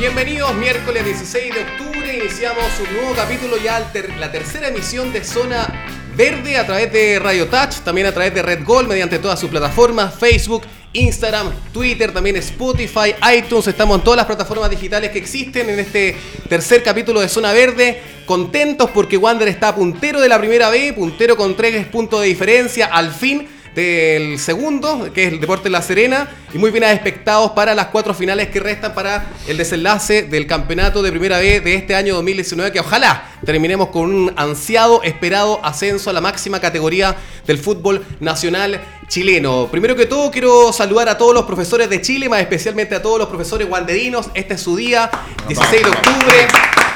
Bienvenidos, miércoles 16 de octubre, iniciamos un nuevo capítulo ya, la tercera emisión de Zona Verde a través de Radio Touch, también a través de Red Gold, mediante todas sus plataformas, Facebook, Instagram, Twitter, también Spotify, iTunes, estamos en todas las plataformas digitales que existen en este tercer capítulo de Zona Verde. Contentos porque Wander está puntero de la primera B, puntero con tres puntos de diferencia, al fin del segundo, que es el Deporte La Serena, y muy bien expectados para las cuatro finales que restan para el desenlace del campeonato de Primera B de este año 2019, que ojalá terminemos con un ansiado, esperado ascenso a la máxima categoría del fútbol nacional chileno. Primero que todo, quiero saludar a todos los profesores de Chile, más especialmente a todos los profesores guanderinos. Este es su día, 16 de octubre.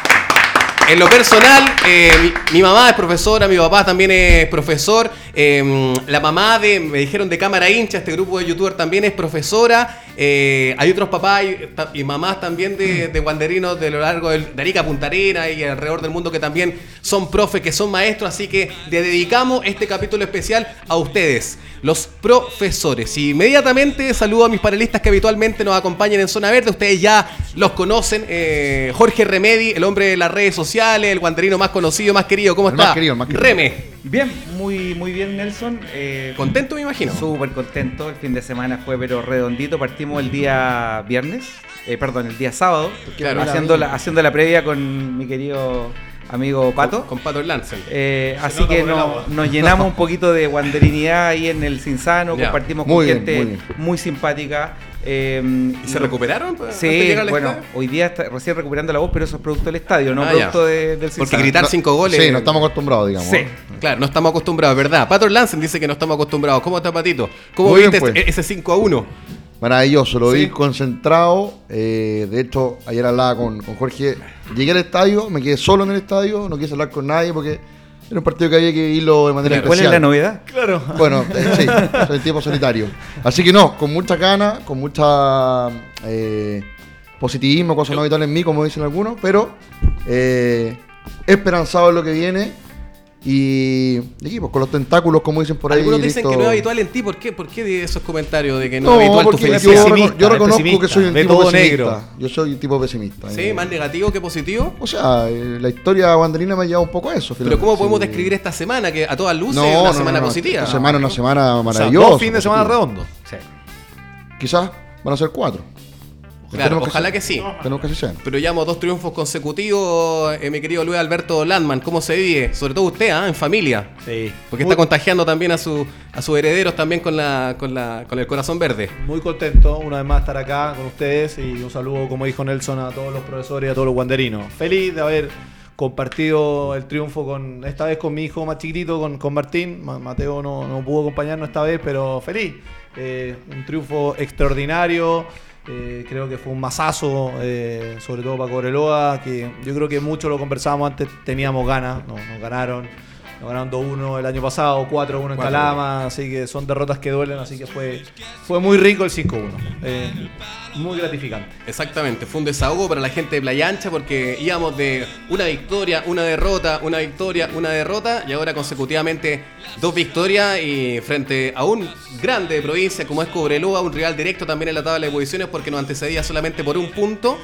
En lo personal, eh, mi, mamá es profesora, mi papá también es profesor. Em, la mamá de, me dijeron de Cámara Hincha, este grupo de youtubers también es profesora. Eh, hay otros papás y, mamás también de, de guanderinos de lo largo de Arica Punta Arena y alrededor del mundo que también son profes, que son maestros. Así que le dedicamos este capítulo especial a ustedes, los profesores. Y inmediatamente saludo a mis panelistas que habitualmente nos acompañan en Zona Verde. Ustedes ya los conocen. Eh, Jorge Remedi, el hombre de las redes sociales, el guanderino más conocido, más querido. ¿Cómo está? Más querido, más querido. Reme. Bien, muy, muy bien, Nelson. Eh, ¿Contento, me imagino? Súper contento. El fin de semana fue, pero redondito. Partimos el día viernes, eh, perdón, el día sábado, haciendo, la, haciendo la previa con mi querido amigo Pato. Con, Pato Lance. Eh, así que nos llenamos un poquito de guanderinidad ahí en el Cinsano, compartimos con gente muy, simpática. Eh, ¿Y se recuperaron? Sí, bueno, hoy día está recién recuperando la voz, pero eso es producto del estadio, no ah, producto del Cinsano. Porque gritar cinco goles. Sí, no estamos acostumbrados, digamos. Sí, claro, no estamos acostumbrados, ¿verdad? Pato Lance dice que no estamos acostumbrados. ¿Cómo está, Patito? ¿Cómo viste pues. ese 5 a 1? Maravilloso, lo vi concentrado. Eh, de hecho, ayer hablaba con, con, Jorge. Llegué al estadio, me quedé solo en el estadio, no quise hablar con nadie porque era un partido que había que irlo de manera ¿Cuál especial. es la novedad? Claro. Bueno, eh, sí, soy tiempo solitario. Así que no, con mucha gana, con mucha eh, positivismo, cosas no habituales en mí, como dicen algunos, pero esperanzado en lo que viene y, equipos pues, con los tentáculos, como dicen por ahí. Algunos dicen que no es habitual en ti. ¿Por qué, ¿Por qué esos comentarios de que no, es habitual tu felicidad? Yo, yo reconozco que soy un tipo pesimista. Negro. Yo soy un tipo pesimista. ¿Sí? ¿Más negativo que positivo? O sea, eh, la historia guanderina me ha llevado un poco a eso. Pero ¿cómo podemos describir esta semana? Que a todas luces es una semana positiva. Esta semana es una semana maravillosa. dos fines de semana redondo. Sí. Quizás van a ser cuatro. Claro, ojalá que, sí. Tenemos que ser. Pero llevamos dos triunfos consecutivos, eh, mi querido Luis Alberto Landman. ¿Cómo se vive? Sobre todo usted, ¿ah? en familia. Sí. Porque está contagiando también a, su, a sus herederos también con, la, con, la, con el corazón verde. Muy contento una vez más estar acá con ustedes y un saludo, como dijo Nelson, a todos los profesores y a todos los guanderinos. Feliz de haber compartido el triunfo con esta vez con mi hijo más chiquitito, con, con Martín. Mateo no, no pudo acompañarnos esta vez, pero feliz. Eh, un triunfo extraordinario. Eh, creo que fue un masazo, eh, sobre todo para Cobreloa, que yo creo que mucho lo conversábamos antes, teníamos ganas, nos ganaron. Nos ganaron 2-1 el año pasado, 4-1 en Calama, así que son derrotas que duelen, así que fue, fue muy rico el 5-1. Eh, muy gratificante. Exactamente, fue un desahogo para la gente de Playa Ancha porque íbamos de una victoria, una derrota, una victoria, una derrota y ahora consecutivamente dos victorias y frente a un grande de provincia como es Cobreloa, un rival directo también en la tabla de posiciones porque nos antecedía solamente por un punto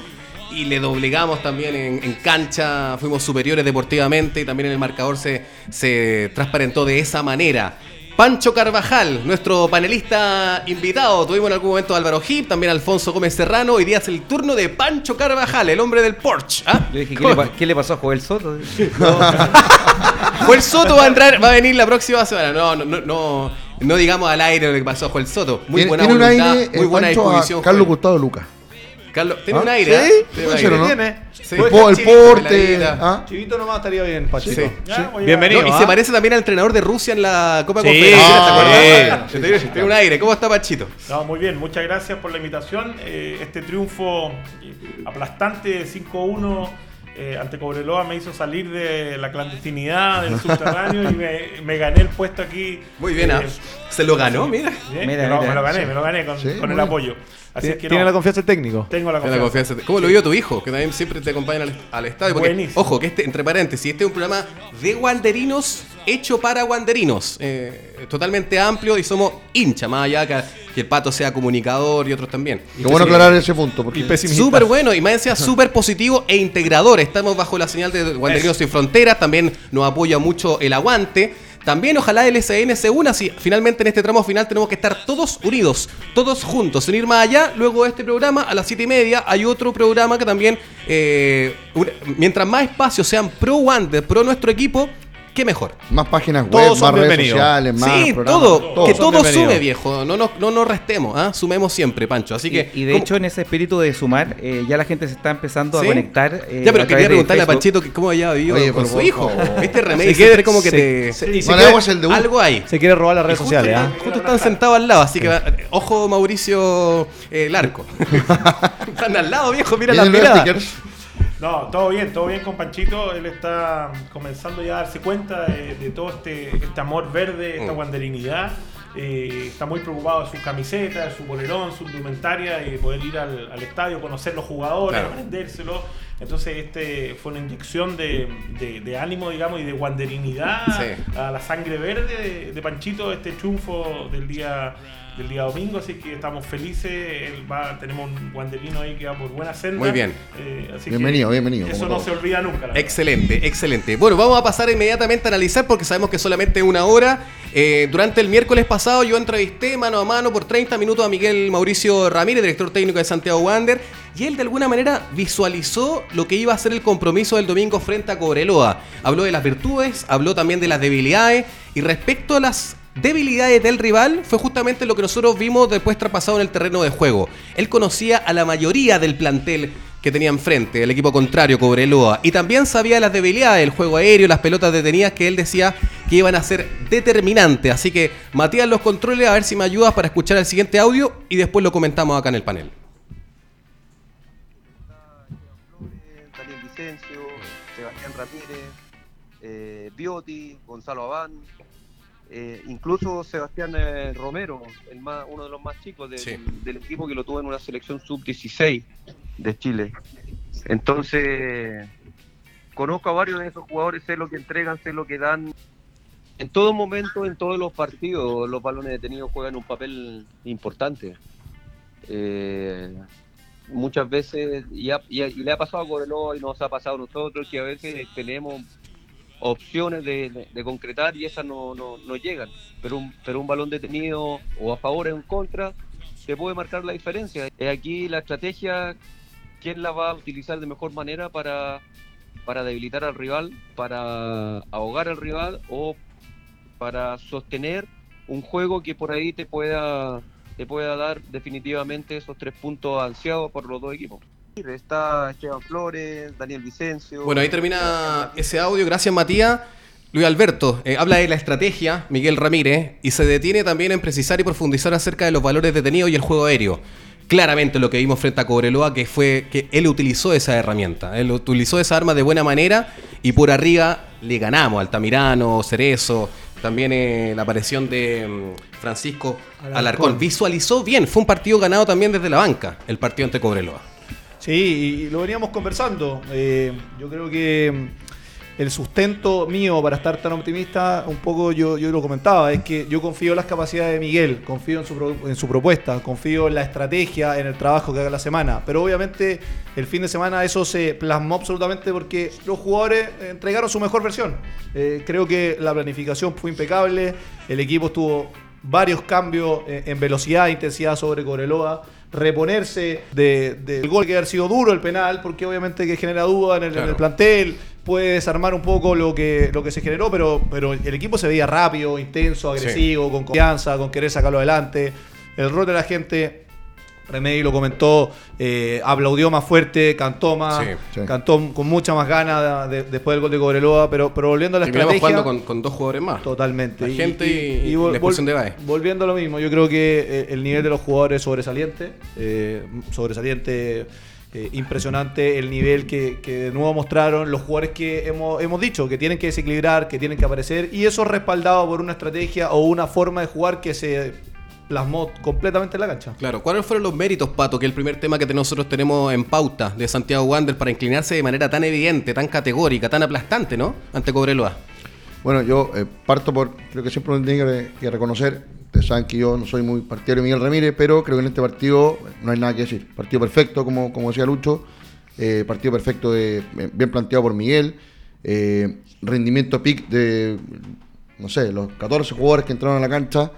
y le doblegamos también en, cancha, fuimos superiores deportivamente y también en el marcador se, se transparentó de esa manera. Pancho Carvajal, nuestro panelista invitado. Tuvimos en algún momento a Álvaro Hip, también Alfonso Gómez Serrano. Hoy día es el turno de Pancho Carvajal, el hombre del Porsche. ¿ah? ¿qué le, pasó a Joel Soto? Joel Soto va a entrar, va a venir la próxima semana. No, no, no, no, digamos al aire lo que pasó a Joel Soto. Muy buena voluntad, muy buena disposición. Carlos Gustavo Lucas. Carlos, tiene ¿Ah? un aire. ¿Sí? ¿eh? Tiene, un aire. ¿no? ¿Tiene? Sí. El, el porte. ¿Ah? Chivito nomás estaría bien, Pachito. Sí. Bienvenido. y se ¿ah? parece también al entrenador de Rusia en la Copa sí. Confederación. ¿Te acuerdas? Tiene un aire. ¿Cómo está Pachito? No, muy bien. Muchas gracias por la invitación. Eh, este triunfo aplastante 5-1 eh, ante Cobreloa me hizo salir de la clandestinidad del subterráneo y me, me, gané el puesto aquí. Muy bien, eh, se lo ganó, mira. mira, me, lo, me, lo, gané, me lo gané con, con el apoyo. ¿Tiene la confianza técnico? Tengo la confianza. ¿Cómo lo vio tu hijo? Que también siempre te acompaña al, estadio. ojo, que este, entre paréntesis, este es un programa de guanderinos hecho para guanderinos. Eh, totalmente amplio y somos hincha, más allá que que el Pato sea comunicador y otros también. Qué bueno aclarar ese punto. Porque... Súper bueno y más sea súper positivo e integrador. Estamos bajo la señal de Guanderinos Sin Fronteras, también nos apoya mucho el aguante. También ojalá el SN se una si finalmente en este tramo final tenemos que estar todos unidos, todos juntos, sin ir más allá. Luego de este programa, a las 7 y media, hay otro programa que también, eh, mientras más espacios sean pro Wander, pro nuestro equipo, qué mejor. Más páginas web, más redes sociales, más Sí, todo, que todo sume, viejo. No nos, no nos restemos, ¿ah? sumemos siempre, Pancho. Así que, y, de hecho, en ese espíritu de sumar, eh, ya la gente se está empezando a conectar. Eh, ya, pero quería preguntarle a Panchito cómo había vivido con su hijo. ¿Viste, Remedio? Se quiere, como que te. Se, el de algo ahí. Se quiere robar las redes sociales, ¿ah? Justo están sentados al lado, así que ojo, Mauricio eh, Larco. están al lado, viejo, mira la mirada. No, todo bien, todo bien con Panchito. Él está comenzando ya a darse cuenta de, todo este, este, amor verde, esta mm. guanderinidad. Eh, está muy preocupado de sus camisetas, de su bolerón, su indumentaria y poder ir al, estadio, conocer los jugadores, aprendérselo. Entonces, este fue una inyección de, ánimo, digamos, y de guanderinidad a la sangre verde de, Panchito, este triunfo del día del día domingo, así que estamos felices. va, tenemos un guandelino ahí que va por buena senda. Muy bien. Eh, bienvenido, bienvenido. Eso no se olvida nunca. Excelente, excelente. Bueno, vamos a pasar inmediatamente a analizar porque sabemos que solamente una hora. Eh, durante el miércoles pasado yo entrevisté mano a mano por 30 minutos a Miguel Mauricio Ramírez, director técnico de Santiago Wander, y él de alguna manera visualizó lo que iba a ser el compromiso del domingo frente a Cobreloa. Habló de las virtudes, habló también de las debilidades y respecto a las debilidades del rival fue justamente lo que nosotros vimos después traspasado en el terreno de juego. Él conocía a la mayoría del plantel que tenía enfrente, el equipo contrario, Cobreloa, y también sabía las debilidades del juego aéreo, las pelotas detenidas que él decía que iban a ser determinantes. Así que, Matías, los controles, a ver si me ayudas para escuchar el siguiente audio y después lo comentamos acá en el panel. Sebastián Ramírez, eh, Gonzalo Abán, eh, incluso Sebastián eh, Romero, el más, uno de los más chicos del, equipo que lo tuvo en una selección sub-16 de Chile. Entonces, conozco a varios de esos jugadores, sé lo que entregan, sé lo que dan. En todo momento, en todos los partidos, los balones detenidos juegan un papel importante. Eh, muchas veces, y, le ha pasado a Coreloa y nos ha pasado a nosotros, que a veces tenemos opciones de, concretar y esas no, no, no, llegan. Pero un, pero un balón detenido o a favor o en contra te puede marcar la diferencia. Aquí la estrategia, ¿quién la va a utilizar de mejor manera para, para debilitar al rival, para ahogar al rival o para sostener un juego que por ahí te pueda, te pueda dar definitivamente esos tres puntos ansiados por los dos equipos? Está Esteban Flores, Daniel Vicencio. Bueno, ahí termina ese audio. Gracias, Matías. Luis Alberto eh, habla de la estrategia, Miguel Ramírez, y se detiene también en precisar y profundizar acerca de los valores detenidos y el juego aéreo. Claramente lo que vimos frente a Cobreloa, que fue que él utilizó esa herramienta, él utilizó esa arma de buena manera y por arriba le ganamos, Altamirano, Cerezo, también eh, la aparición de mm, Francisco Alarcón. Visualizó bien, fue un partido ganado también desde la banca, el partido ante Cobreloa. Sí, y lo veníamos conversando. Eh, yo creo que mm, el sustento mío para estar tan optimista, un poco yo, yo lo comentaba, es que yo confío en las capacidades de Miguel, confío en su, en su propuesta, confío en la estrategia, en el trabajo que haga la semana. Pero obviamente el fin de semana eso se plasmó absolutamente porque los jugadores entregaron su mejor versión. Eh, creo que la planificación fue impecable, el equipo tuvo varios cambios eh, en velocidad e intensidad sobre Coreloa reponerse del gol que haber sido duro el penal, porque obviamente que genera duda en el, plantel, puede desarmar un poco lo que, lo que se generó, pero, pero el equipo se veía rápido, intenso, agresivo, con confianza, con querer sacarlo adelante. El rol de la gente René lo comentó, eh, aplaudió más fuerte, cantó más, cantó con mucha más ganas después del gol de Cobreloa, pero, pero volviendo a la estrategia... jugando con, con, dos jugadores más. Totalmente. La gente y, la expulsión de Baez. Volviendo a lo mismo, yo creo que eh, el nivel de los jugadores es sobresaliente, eh, sobresaliente... impresionante el nivel que, que, de nuevo mostraron los jugadores que hemos, hemos dicho, que tienen que desequilibrar, que tienen que aparecer, y eso respaldado por una estrategia o una forma de jugar que se plasmó completamente la cancha. Claro, ¿cuáles fueron los méritos, Pato, que el primer tema que nosotros tenemos en pauta de Santiago Wander para inclinarse de manera tan evidente, tan categórica, tan aplastante, ¿no? Ante Cobreloa. Bueno, yo eh, parto por, creo que siempre uno tiene que, reconocer, Ustedes saben que yo no soy muy partidario de Miguel Ramírez, pero creo que en este partido no hay nada que decir. Partido perfecto, como, como decía Lucho. Eh, partido perfecto, de, bien planteado por Miguel. Eh, rendimiento pick de, no sé, los 14 jugadores que entraron a la cancha.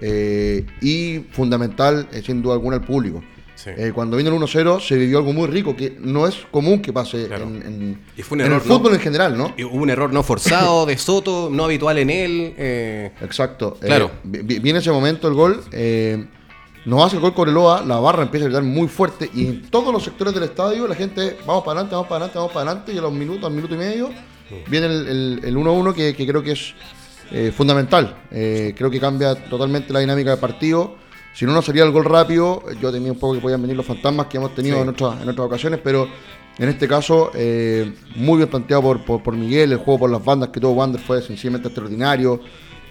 Eh, y fundamental, sin duda alguna, el público. Eh, cuando vino el 1-0 se vivió algo muy rico, que no es común que pase en, el fútbol en general, ¿no? Y hubo un error no forzado de Soto, no habitual en él. Eh. Exacto. Claro. Eh, viene ese momento el gol. nos hace el gol Coreloa, la barra empieza a gritar muy fuerte y en todos los sectores del estadio la gente, vamos para adelante, vamos para adelante, vamos para adelante y a los minutos, al minuto y medio, viene el 1-1 que, que, creo que es fundamental. creo que cambia totalmente la dinámica del partido. Si no nos sería el gol rápido, yo temía un poco que podían venir los fantasmas que hemos tenido en, otras, en otras ocasiones, pero en este caso, eh, muy bien planteado por, por, Miguel, el juego por las bandas que tuvo Wander fue sencillamente extraordinario.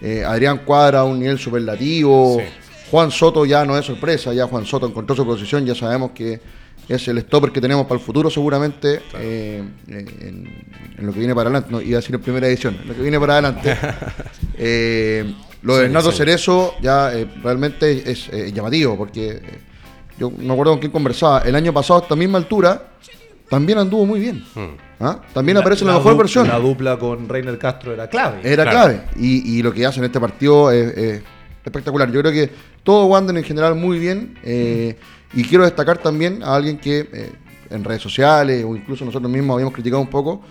Eh, Adrián Cuadra a un nivel superlativo. Juan Soto ya no es sorpresa, ya Juan Soto encontró su posición, ya sabemos que es el stopper que tenemos para el futuro seguramente eh, en, lo que viene para adelante, no iba a decir en primera edición, en lo que viene para adelante. Lo de Hernando Cerezo ya eh, realmente es eh, llamativo, porque eh, yo no acuerdo con quién conversaba. El año pasado, a esta misma altura, también anduvo muy bien. Hmm. ¿Ah? También aparece la, mejor versión. La dupla con Reiner Castro era clave. Era clave. Y, lo que hace en este partido es, espectacular. Yo creo que todo Wander en general muy bien. Y quiero destacar también a alguien que en redes sociales o incluso nosotros mismos habíamos criticado un poco,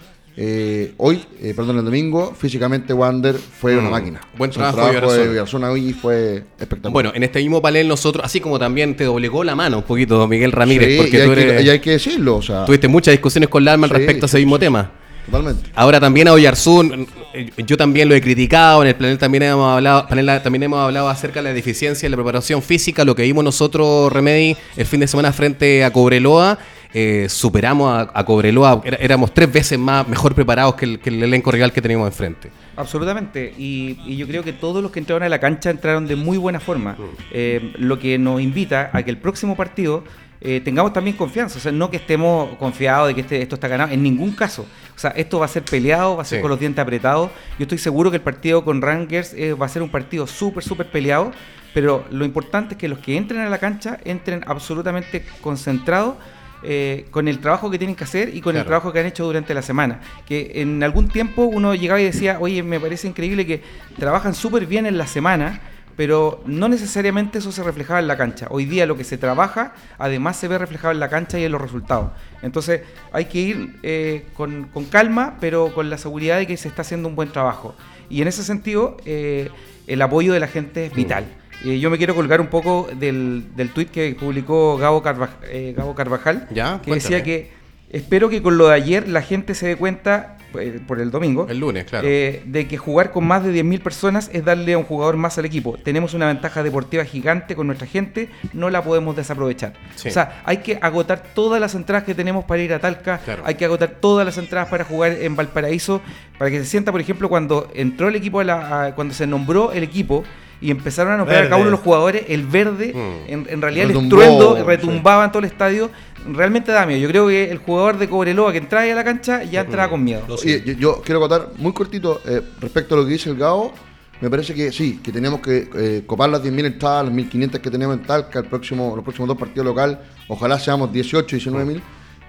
eh, hoy, eh, perdón, el domingo, físicamente Wander fue una mm. máquina. Buen trabajo, de hoy fue espectacular. Bueno, en este mismo panel nosotros, así como también te doblegó la mano un poquito Miguel Ramírez, porque y hay, que, hay que decirlo. O sea, tuviste muchas discusiones con Lalman respecto a ese mismo tema. Totalmente. Ahora también a Oyarzún, eh, yo también lo he criticado, en el panel también hemos hablado, también hemos hablado acerca de la deficiencia de la preparación física, lo que vimos nosotros, Remedy, el fin de semana frente a Cobreloa eh, superamos a, Cobreloa, éramos tres veces más mejor preparados que el, elenco real que teníamos enfrente. Absolutamente, y, yo creo que todos los que entraron a la cancha entraron de muy buena forma, mm. eh, lo que nos invita a que el próximo partido eh, tengamos también confianza, o sea, no que estemos confiados de que este, esto está ganado, en ningún caso. O sea, esto va a ser peleado, va a ser con los dientes apretados. Yo estoy seguro que el partido con Rangers va a ser un partido súper, súper peleado, pero lo importante es que los que entren a la cancha entren absolutamente concentrados eh, con el trabajo que tienen que hacer y con el trabajo que han hecho durante la semana. Que en algún tiempo uno llegaba y decía, oye, me parece increíble que trabajan súper bien en la semana, pero no necesariamente eso se reflejaba en la cancha. Hoy día lo que se trabaja, además se ve reflejado en la cancha y en los resultados. Entonces hay que ir eh, con, calma, pero con la seguridad de que se está haciendo un buen trabajo. Y en ese sentido, eh, el apoyo de la gente es vital. Eh, yo me quiero colgar un poco del, del tuit que publicó Gabo, Carvajal, que decía que espero que con lo de ayer la gente se dé cuenta, por el domingo, el lunes, claro. de que jugar con más de 10.000 personas es darle a un jugador más al equipo. Tenemos una ventaja deportiva gigante con nuestra gente, no la podemos desaprovechar. O sea, hay que agotar todas las entradas que tenemos para ir a Talca, hay que agotar todas las entradas para jugar en Valparaíso, para que se sienta, por ejemplo, cuando entró el equipo, a la, cuando se nombró el equipo, y empezaron a nombrar a cada uno de los jugadores, el verde, mm. en, realidad el estruendo retumbaba en todo el estadio. Realmente da miedo. Yo creo que el jugador de Cobreloa que entra ahí a la cancha ya entraba con miedo. yo, quiero contar muy cortito eh, respecto a lo que dice el Gao. Me parece que sí, que tenemos que eh, copar las 10.000 entradas, las 1.500 que tenemos en Talca, el próximo, los próximos dos partidos local. Ojalá seamos 18, 19.000.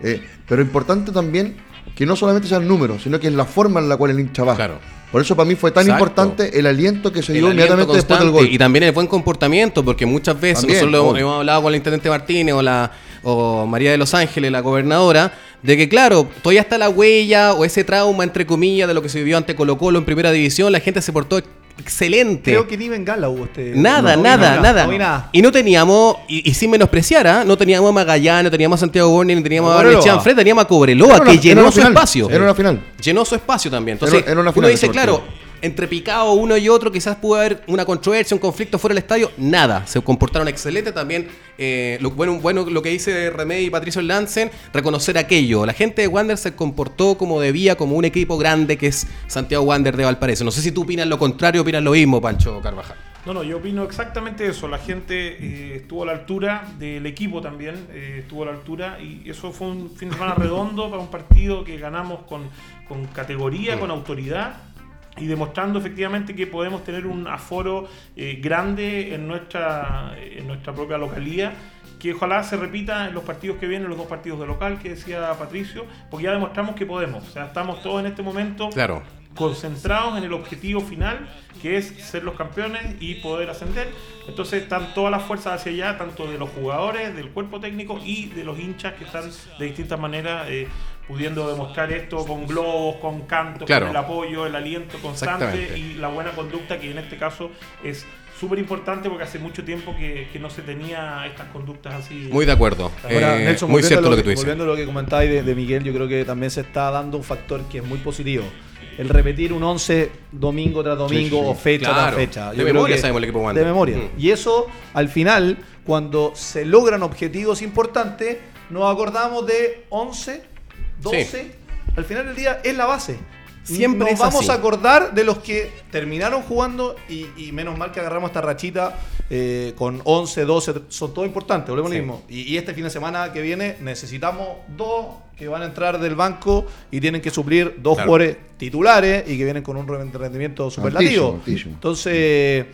Eh, pero importante también que no solamente sea el número, sino que es la forma en la cual el hincha va. Claro. Por eso para mí fue tan importante el aliento que se dio inmediatamente después del gol. Y también el buen comportamiento, porque muchas veces nosotros hemos, hablado con el intendente Martínez o la o María de los Ángeles, la gobernadora, de que claro, todavía está la huella o ese trauma entre comillas de lo que se vivió ante Colo Colo en primera división, la gente se portó excelente. Creo que ni Bengala hubo este. Nada, nada, nada, Y no teníamos, y, sin menospreciar, ¿ah? no teníamos a Magallanes, no teníamos a Santiago Borne, ni teníamos a Lechán Fred, teníamos a Cobreloa, que llenó su espacio. Era una final. Llenó su espacio también. Entonces, uno dice, claro, entre picado uno y otro, quizás pudo haber una controversia, un conflicto fuera del estadio, nada. Se comportaron excelente también. Eh, lo, bueno, bueno, lo que dice Remedy y Patricio Lancen, reconocer aquello. La gente de Wander se comportó como debía, como un equipo grande que es Santiago Wander de Valparaíso. No sé si tú opinas lo contrario, opinas lo mismo, Pancho Carvajal. No, no, yo opino exactamente eso. La gente eh, estuvo a la altura del equipo también, eh, estuvo a la altura y eso fue un fin de semana redondo para un partido que ganamos con, con categoría, con autoridad y demostrando efectivamente que podemos tener un aforo eh, grande en nuestra, en nuestra propia localía que ojalá se repita en los partidos que vienen, los dos partidos de local que decía Patricio, porque ya demostramos que podemos. O sea, estamos todos en este momento claro. concentrados en el objetivo final, que es ser los campeones y poder ascender. Entonces están todas las fuerzas hacia allá, tanto de los jugadores, del cuerpo técnico y de los hinchas que están de distintas maneras eh, pudiendo demostrar esto con globos, con cantos, Claro. con el apoyo, el aliento constante y la buena conducta que en este caso es súper importante porque hace mucho tiempo que, que no se tenía estas conductas así. Muy de acuerdo. Ahora, Eh, Nelson, muy volviendo cierto a lo que tú dices. Volviendo a lo que comentabais de, de Miguel, yo creo que también se está dando un factor que es muy positivo. El repetir un 11 domingo tras domingo Sí, sí. o fecha Claro. tras fecha. De Yo creo memoria que- sabemos el equipo. De memoria. Mm. Y eso, al final, cuando se logran objetivos importantes, nos acordamos de 11, 12. Al final del día es la base. Siempre Nos es vamos así. a acordar de los que terminaron jugando y, y menos mal que agarramos esta rachita eh, con 11, 12, son todos importantes, volvemos a lo Sí. mismo. Y, y este fin de semana que viene necesitamos dos que van a entrar del banco y tienen que suplir dos Claro. jugadores titulares y que vienen con un re- rendimiento superlativo. altísimo. Entonces,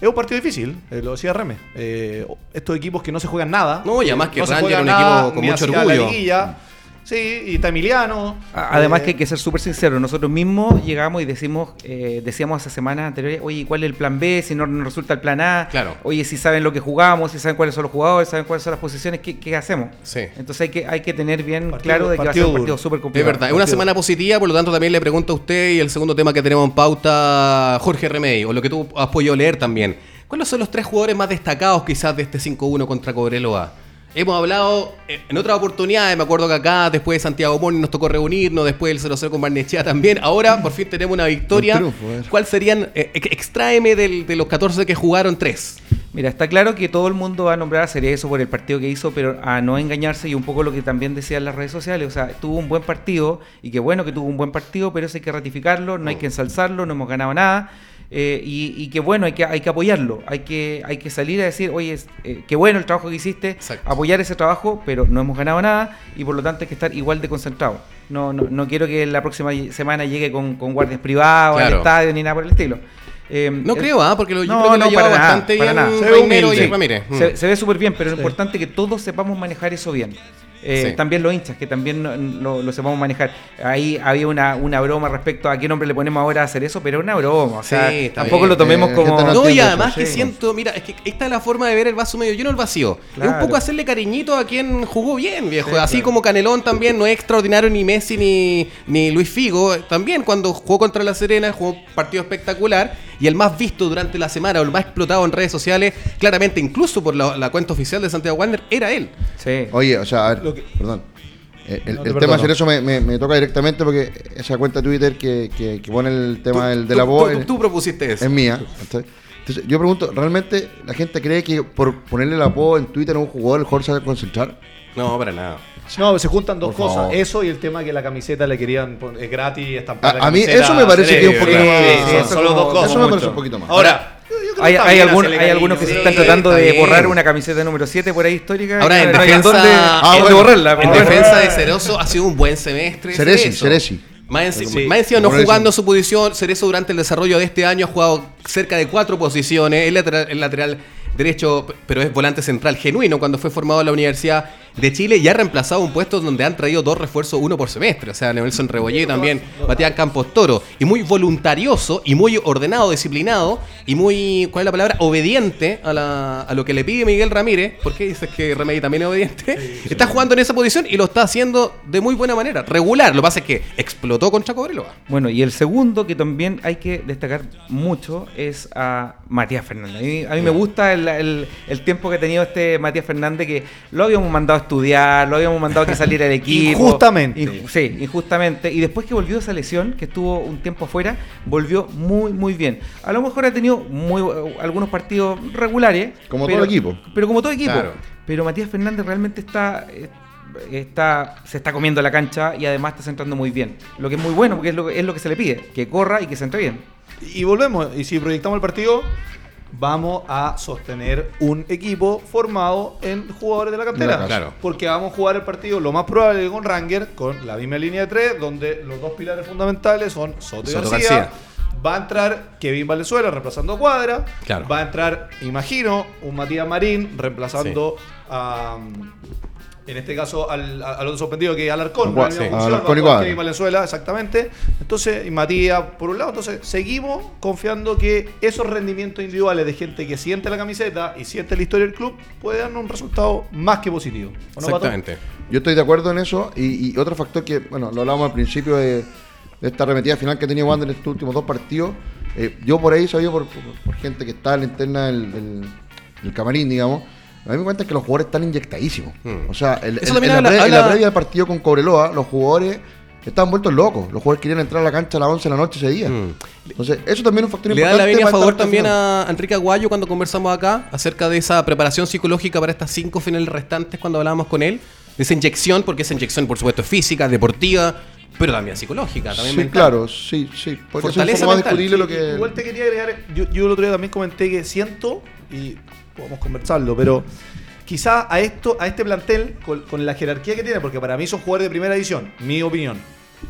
es un partido difícil, eh, lo decía Reme. Eh, estos equipos que no se juegan nada. No, y además que no Ranger un nada equipo con mucho orgullo. La liguilla. Sí, y está Emiliano. Además Eh, que hay que ser súper sinceros, nosotros mismos llegamos y decimos, eh, decíamos hace semanas anteriores, oye, ¿cuál es el plan B? Si no nos resulta el plan A, Claro. oye, si saben lo que jugamos, si saben cuáles son los jugadores, saben cuáles son las posiciones, ¿qué, qué hacemos? Sí. Entonces hay que, hay que tener bien Partido- claro de que va a ser un partido súper Es complicado. verdad, es una semana positiva, por lo tanto también le pregunto a usted y el segundo tema que tenemos en pauta, Jorge Remey, o lo que tú has podido leer también. ¿Cuáles son los tres jugadores más destacados quizás de este 5-1 contra Cobreloa? Hemos hablado eh, en otras oportunidades, me acuerdo que acá después de Santiago Moni nos tocó reunirnos, después del 0-0 con Barnechea también. Ahora por fin tenemos una victoria. Un triunfo. ¿Cuál serían? eh, ex- extráeme del- de los 14 que jugaron tres. Mira, está claro que todo el mundo va a nombrar a Cerezo por el partido que hizo, pero a no engañarse y un poco lo que también decían las redes sociales, o sea, tuvo un buen partido y qué bueno que tuvo un buen partido, pero eso hay que ratificarlo, no hay que ensalzarlo, no hemos ganado nada. Eh, y, y que bueno, hay que, hay que apoyarlo, hay que, hay que salir a decir, oye, eh, qué bueno el trabajo que hiciste, Exacto. apoyar ese trabajo, pero no hemos ganado nada y por lo tanto hay que estar igual de concentrado. No, no, no quiero que la próxima semana llegue con, con guardias privados Claro. al estadio ni nada por el estilo. Eh, No el- creo, ¿ah? porque lo, yo no, creo que lo no, lleva para nada, bastante para bien nada. Se ve y. Mm. Se, se ve súper bien, pero lo importante es que todos sepamos manejar eso bien. Eh, Sí. También los hinchas, que también no- lo, lo sepamos manejar. Ahí había una, una broma respecto a qué nombre le ponemos ahora a hacer eso, pero es una broma. O sea, Sí, tampoco bien. lo tomemos Eh, como. No, y además eso, que sí. siento, mira, es que esta es la forma de ver el vaso medio lleno el vacío. Es un poco hacerle cariñito a quien jugó bien, viejo. Sí, Así claro. como Canelón también no es extraordinario ni Messi ni, ni Luis Figo. También cuando jugó contra La Serena, jugó un partido espectacular. Y el más visto durante la semana, o el más explotado en redes sociales, claramente incluso por la, la cuenta oficial de Santiago Wander, era él. Sí. Oye, o sea, a ver, Lo que- perdón. Eh, El, No el tema Cerezo me, me, me toca directamente porque esa cuenta de Twitter que, que, que pone el tema del, de la Tú- voz tú- es, tú propusiste eso. es mía. Entonces, yo pregunto, ¿realmente la gente cree que por ponerle la voz en Twitter a un jugador, el jugador se va a concentrar? No, para nada. No, se juntan dos Por cosas. favor. Eso y el tema que la camiseta le querían pon- es gratis estampar. A- la a mí eso me parece que es un poquito más- sí, sí, son eso solo como- dos cosas. Eso me parece un poquito más. Ahora, yo creo que Hay, algún- hay algunos que se están tratando está de bien. borrar una camiseta número 7 por ahí histórica. Ahora, en defensa, dónde- Ah, dónde bueno. borrarla. en pero bueno. defensa de Cerezo ha sido un buen semestre. Ceresi, Cerezo. Ceresi. Más encima no jugando su posición, Cerezo durante el desarrollo de este año ha jugado cerca de cuatro posiciones. Es lateral, es lateral derecho, pero es volante central genuino cuando fue formado en la Universidad de Chile y ha reemplazado un puesto donde han traído dos refuerzos, uno por semestre. O sea, Nelson Rebollé también, Matías Campos Toro. Y muy voluntarioso y muy ordenado, disciplinado y muy, ¿cuál es la palabra? Obediente a, la- a lo que le pide Miguel Ramírez. ¿Por qué dices que Remedy también es obediente? está jugando en esa posición y lo está haciendo de muy buena manera, regular. Lo que pasa es que explotó contra Cobreloa. Bueno, y el segundo que también hay que destacar mucho es a Matías Fernández. A mí, a mí me gusta el, el- el tiempo que ha tenido este Matías Fernández, que lo habíamos mandado estudiar, lo habíamos mandado a que saliera el equipo. Injustamente. Inju- sí, injustamente. Y después que volvió esa lesión, que estuvo un tiempo afuera, volvió muy, muy bien. A lo mejor ha tenido muy, algunos partidos regulares. Como pero- todo equipo. Pero como todo equipo. Claro. Pero Matías Fernández realmente está... eh, Está, se está comiendo la cancha y además está centrando muy bien. Lo que es muy bueno porque es lo, es lo que se le pide, que corra y que se entre bien. Y volvemos, y si proyectamos el partido, vamos a sostener un equipo formado en jugadores de la cantera. Claro. Porque vamos a jugar el partido lo más probable con Ranger, con la misma línea de tres, donde los dos pilares fundamentales son Soto y Soto García. García. Va a entrar Kevin Valenzuela reemplazando a Cuadra. Claro. Va a entrar, imagino, un Matías Marín reemplazando a. En este caso, al, al otro sorprendido que es Alarcón. Gua- misma sí. función, Alarcón y Valenzuela, exactamente. Entonces, y Matías, por un lado, entonces seguimos confiando que esos rendimientos individuales de gente que siente la camiseta y siente la historia del club puede darnos un resultado más que positivo. ¿O no, Pato? Exactamente. Yo estoy de acuerdo en eso. Y, y otro factor que, bueno, lo hablábamos al principio de, de esta arremetida final que ha tenido Wander en estos últimos dos partidos. eh, yo por ahí sabía por, por- por gente que está en la interna del, del- del camarín, digamos. A mí me cuenta que los jugadores están inyectadísimos. Mm. O sea, el- en, la habla- pre- en la habla- previa del partido con Cobreloa, los jugadores estaban vueltos locos. Los jugadores querían entrar a la cancha a las 11 de la noche ese día. Mm. Entonces, eso también es un factor Le da importante. la venia a favor también a Enrique Aguayo cuando conversamos acá acerca de esa preparación psicológica para estas cinco finales restantes cuando hablábamos con él. De esa inyección, porque esa inyección, por supuesto, es física, deportiva, pero también psicológica. También Sí, mental. claro, sí, sí. Un Fortaleza poco más mental. discutible lo que. Igual te quería agregar, yo, yo el otro día también comenté que siento, y podemos conversarlo, pero quizá a esto, a este plantel, con, con la jerarquía que tiene, porque para mí son jugadores de primera división, mi opinión.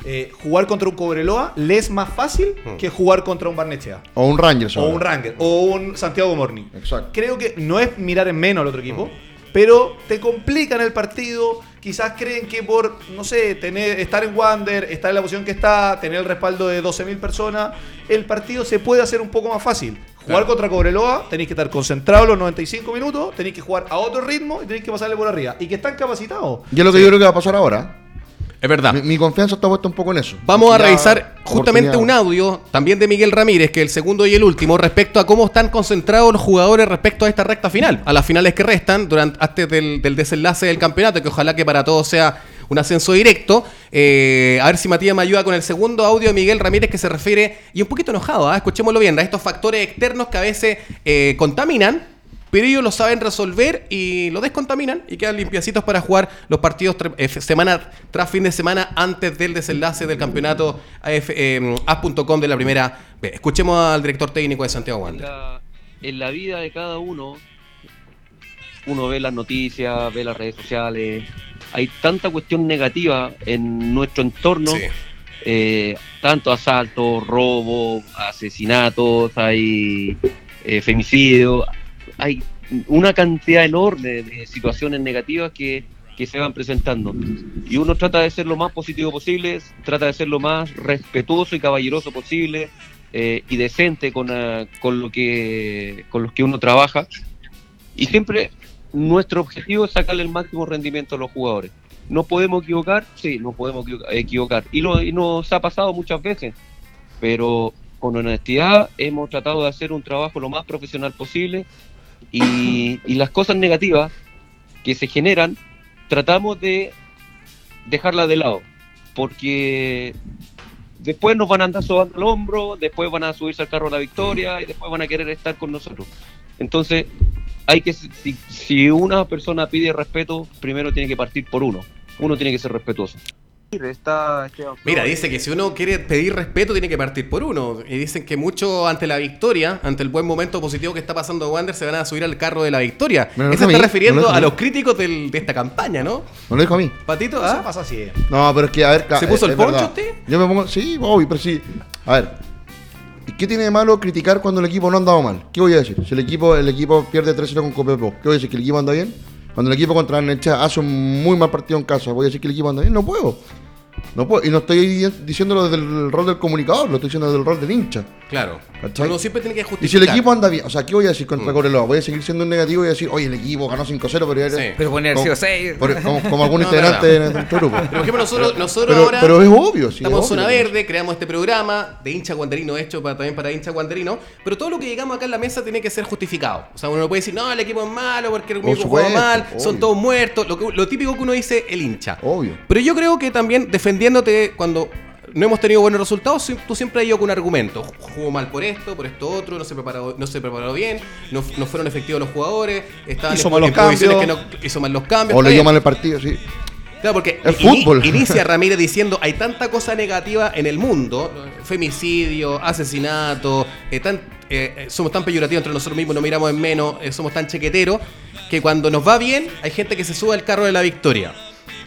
eh, jugar contra un Cobreloa le es más fácil Hmm. que jugar contra un Barnechea. O un Rangers. O un Ranger, o un Santiago Morning. Exacto. Creo que no es mirar en menos al otro equipo, pero te complican el partido. Quizás creen que por, no sé, tener, estar en Wander, estar en la posición que está, tener el respaldo de 12.000 personas, el partido se puede hacer un poco más fácil. Jugar Claro. contra Cobreloa, tenéis que estar concentrados los 95 minutos, tenéis que jugar a otro ritmo y tenéis que pasarle por arriba. Y que están capacitados. Y es lo que yo creo que va a pasar ahora. Es verdad. Mi, mi confianza está puesta un poco en eso. Vamos a revisar justamente un audio también de Miguel Ramírez, que es el segundo y el último, respecto a cómo están concentrados los jugadores respecto a esta recta final, a las finales que restan durante antes del, del desenlace del campeonato, que ojalá que para todos sea un ascenso directo. Eh, a ver si Matías me ayuda con el segundo audio de Miguel Ramírez que se refiere, y un poquito enojado, ¿ah? escuchémoslo bien, a estos factores externos que a veces eh, contaminan pero ellos lo saben resolver y lo descontaminan y quedan limpiacitos para jugar los partidos eh, semana tras fin de semana antes del desenlace del campeonato AF, eh, AS.com de la primera B. Escuchemos al director técnico de Santiago Wander. en la vida de cada uno, uno ve las noticias, ve las redes sociales, hay tanta cuestión negativa en nuestro entorno, Sí. eh, tanto asaltos, robos, asesinatos, hay eh, femicidios, hay una cantidad enorme de situaciones negativas que, que se van presentando. Y uno trata de ser lo más positivo posible, trata de ser lo más respetuoso y caballeroso posible eh, y decente con, ah, con, lo que, con los que uno trabaja. Y siempre nuestro objetivo es sacarle el máximo rendimiento a los jugadores. ¿No podemos equivocar? Sí, no podemos equivoca- equivocar. Y, lo, nos ha pasado muchas veces. Pero con honestidad hemos tratado de hacer un trabajo lo más profesional posible. Y, y las cosas negativas que se generan, tratamos de dejarlas de lado. Porque después nos van a andar sobando el hombro, después van a subirse al carro de la victoria y después van a querer estar con nosotros. Entonces, hay que si, si una persona pide respeto, primero tiene que partir por uno. Uno tiene que ser respetuoso. Está Esteban Mira, dice que si uno quiere pedir respeto tiene que partir por uno. Y dicen que mucho ante la victoria, ante el buen momento positivo que está pasando Wander, se van a subir al carro de la victoria. Me lo Eso está mí, refiriendo lo a los críticos del- de esta campaña, ¿no? No lo dijo a mí. Patito, Eso ¿ah? pasa así. No, pero es que, a ver. ¿Se puso es- el poncho verdad. usted? Yo me pongo. Sí, obvio, pero sí. A ver. ¿Y qué tiene de malo criticar cuando el equipo no ha andado mal? ¿Qué voy a decir? Si el equipo, el equipo pierde 3-0 con Copiapó, ¿qué voy a decir? ¿Que el equipo anda bien? Cuando el equipo contra Necha hace un muy mal partido en casa, ¿voy a decir que el equipo anda bien? No puedo. No puedo. Y no estoy di- diciéndolo desde el rol del comunicador, lo estoy diciendo desde el rol del hincha. Claro. ¿Cachai? Uno siempre tiene que Y justificar. si el equipo anda bien, o sea, ¿qué voy a decir contra Mm. Voy a seguir siendo un negativo y voy a decir, oye, el equipo ganó 5-0, pero ya Sí. Pero pueden haber como- sido seis. por- como, como algún No, integrante no, de nuestro grupo. Pero por ejemplo, nosotros, nosotros Pero, ahora pero es obvio, sí. estamos en es Zona. Verde, creamos este programa de hincha guanderino hecho para, también para hincha guanderino, pero todo lo que llegamos acá en la mesa tiene que ser justificado. O sea, uno no puede decir, no, el equipo es malo porque el equipo juega mal, son todos muertos, lo, que- lo típico que uno dice el hincha. Obvio. Pero yo creo que también defendiéndote cuando no hemos tenido buenos resultados, tú siempre has ido con un argumento. Jugó mal por esto, por esto otro, no se preparó, no se preparó bien, no, no fueron efectivos los jugadores, estaban Hizo en, en posiciones cambios. que no hizo mal los cambios. O leyó bien. mal el partido, sí. Claro, porque ini- fútbol. inicia Ramírez diciendo hay tanta cosa negativa en el mundo, femicidio, asesinato, eh, tan- eh, eh, somos tan peyorativos entre nosotros mismos, nos miramos en menos, eh, somos tan chequeteros, que cuando nos va bien hay gente que se sube al carro de la victoria.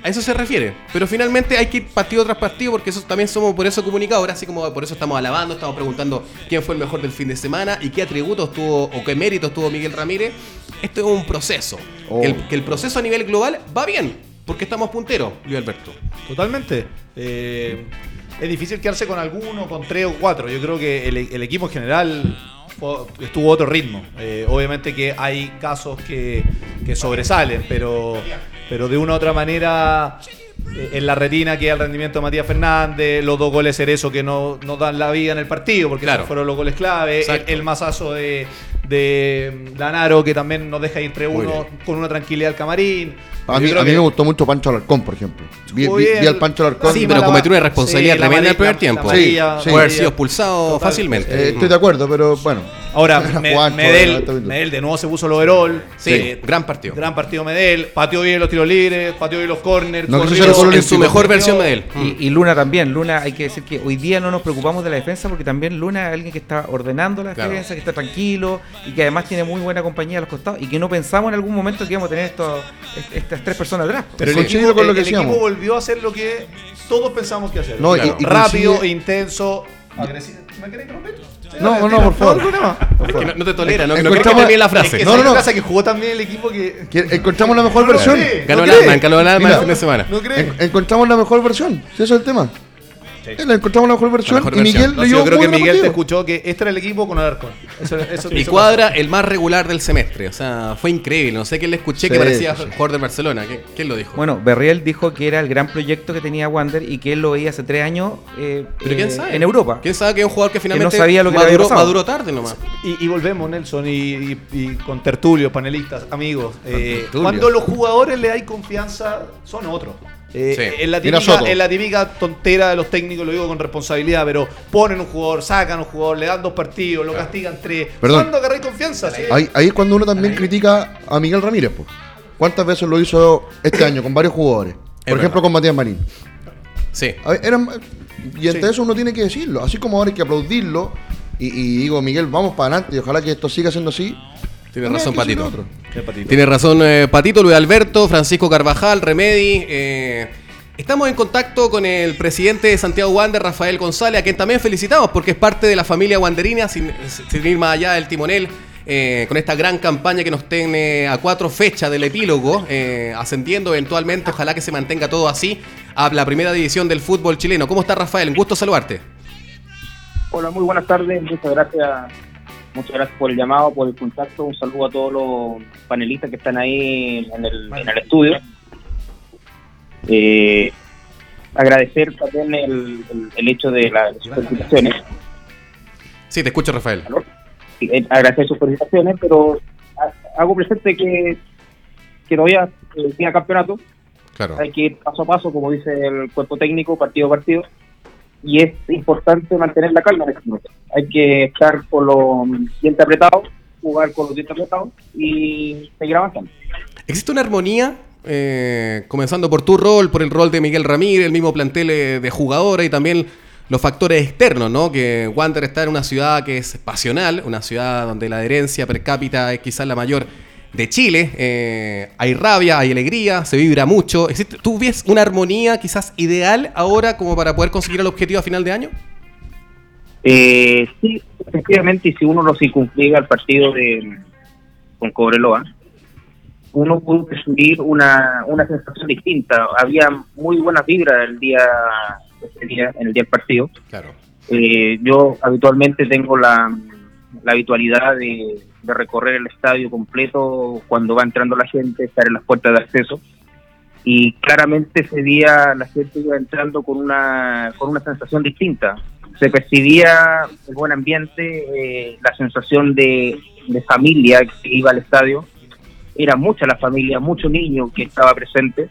A eso se refiere. Pero finalmente hay que ir partido tras partido porque eso también somos por eso comunicadores, así como por eso estamos alabando, estamos preguntando quién fue el mejor del fin de semana y qué atributos tuvo o qué méritos tuvo Miguel Ramírez. Esto es un proceso. Oh. Que, el, que el proceso a nivel global va bien, porque estamos punteros, Luis Alberto. Totalmente. Eh, es difícil quedarse con alguno, con tres o cuatro. Yo creo que el, el equipo en general fue- estuvo a otro ritmo. Eh, obviamente que hay casos que, que sobresalen, pero, pero de una u otra manera eh, en la retina queda el rendimiento de Matías Fernández, los dos goles Cerezo que no, no dan la vida en el partido, porque Claro. esos fueron los goles clave, el, el mazazo de, de Lanaro que también nos deja ir entre Muy uno bien. con una tranquilidad al camarín. A mí, a mí que- me gustó mucho Pancho Alarcón, por ejemplo. Vi, vi- al Pancho Alarcón. Sí, Sí, pero cometió una irresponsabilidad sí, tremenda en el primer tiempo. amarilla- Sí, Puede haber sí. sido expulsado Total. fácilmente. Eh, estoy de acuerdo, pero bueno. Ahora, Era Me- Juancho, Medel. Medel de nuevo se puso el overall. Sí, Eh, gran partido. gran partido Medel. Pateó bien los tiros libres, pateó bien los corners. No corrió. en su mejor versión de él. Y, y Luna también. Luna, hay que decir que hoy día no nos preocupamos de la defensa porque también Luna es alguien que está ordenando la Claro. defensa, que está tranquilo y que además tiene muy buena compañía a los costados y que no pensamos en algún momento que íbamos a tener estos, est- tres personas atrás. Pero el, equipo, con lo el- que el decíamos. equipo volvió a hacer lo que todos pensamos que hacer. No, y- Claro. y Rápido, coincide- intenso, agresivo. ¿Me No, no, por favor. Es que no, te tolera, no, no Encontramos- quiere que termine la Es frase. que No, no, no, pasa que jugó también el equipo que. Que- Encontramos la mejor versión. Ganó el ganó el alma Mira. el fin de semana. No cree. En- encontramos la mejor versión. Si ese es el tema. Eh, la encontramos la mejor versión. mejor y versión. Miguel No, sí, leyó yo creo que Miguel te escuchó que este era el equipo con Alarcón. Eso, eso- Y Cuadra el más regular del semestre. O sea, fue increíble. No sé quién le escuché que Sí, parecía sí, sí. jugador de Barcelona. ¿Quién, quién lo dijo? Bueno, Berriel dijo que era el gran proyecto que tenía Wander y que él lo veía hace tres años eh, Pero quién eh, sabe. en Europa. ¿Quién sabe que es un jugador que finalmente sabía lo que le había maduró, maduró tarde nomás? Y, y volvemos, Nelson, y, y- y con tertulios, panelistas, amigos. Eh, tertulios. cuando los jugadores le hay confianza, son otros. Eh, Sí. en, la Mira típica, en la típica tontera de los técnicos, lo digo con responsabilidad, pero ponen un jugador, sacan un jugador, le dan dos partidos, lo castigan tres. Perdón. ¿Cuándo agarráis confianza? Sí. Ahí, ahí es cuando uno también critica a Miguel Ramírez. pues. ¿Cuántas veces lo hizo este año con varios jugadores? Por verdad. ejemplo, con Matías Marín. Sí. A ver, eran- y ante Sí. eso uno tiene que decirlo. Así como ahora hay que aplaudirlo. Y, y digo, Miguel, vamos para adelante y ojalá que esto siga siendo así. Tiene razón, Patito. Tiene razón eh, Patito, Luis Alberto, Francisco Carvajal, Remedi. eh, estamos en contacto con el presidente de Santiago Wander, Rafael González, a quien también felicitamos porque es parte de la familia wanderina, sin, sin ir más allá del timonel. eh, con esta gran campaña que nos tiene a cuatro fechas del epílogo, eh, ascendiendo eventualmente, ojalá que se mantenga todo así, a la primera división del fútbol chileno. ¿Cómo está Rafael? Un gusto saludarte. Hola, muy buenas tardes. Muchas gracias. Muchas gracias por el llamado, por el contacto. Un saludo a todos los panelistas que están ahí en el, en el estudio. Eh, agradecer también el, el- el hecho de las felicitaciones. Sí, te escucho, Rafael. Eh, agradecer sus felicitaciones, pero ha- hago presente que, que todavía eh, queda campeonato. Claro. hay que ir paso a paso, como dice el cuerpo técnico, partido a partido, y es importante mantener la calma en este momento. Hay que estar con los dientes apretados, jugar con los dientes apretados y seguir avanzando. ¿Existe una armonía? eh, comenzando por tu rol, por el rol de Miguel Ramírez, el mismo plantel eh, de jugadores y también los factores externos, ¿no? Que Wander está en una ciudad que es pasional, una ciudad donde la adherencia per cápita es quizás la mayor de Chile. eh, hay rabia, hay alegría, se vibra mucho. ¿Existe, ¿Tú ves una armonía quizás ideal ahora como para poder conseguir el objetivo a final de año? Eh, sí, efectivamente, y si uno lo circunscribe al partido de con Cobreloa, uno pudo percibir una, una sensación distinta. Había muy buenas vibras el día, ese día en el día del partido. Claro. Eh, yo habitualmente tengo la, la habitualidad de, de recorrer el estadio completo cuando va entrando la gente, estar en las puertas de acceso. Y claramente ese día la gente iba entrando con una, con una sensación distinta. Se percibía el buen ambiente, eh, la sensación de, de familia que iba al estadio. Era mucha la familia, mucho niño que estaba presente.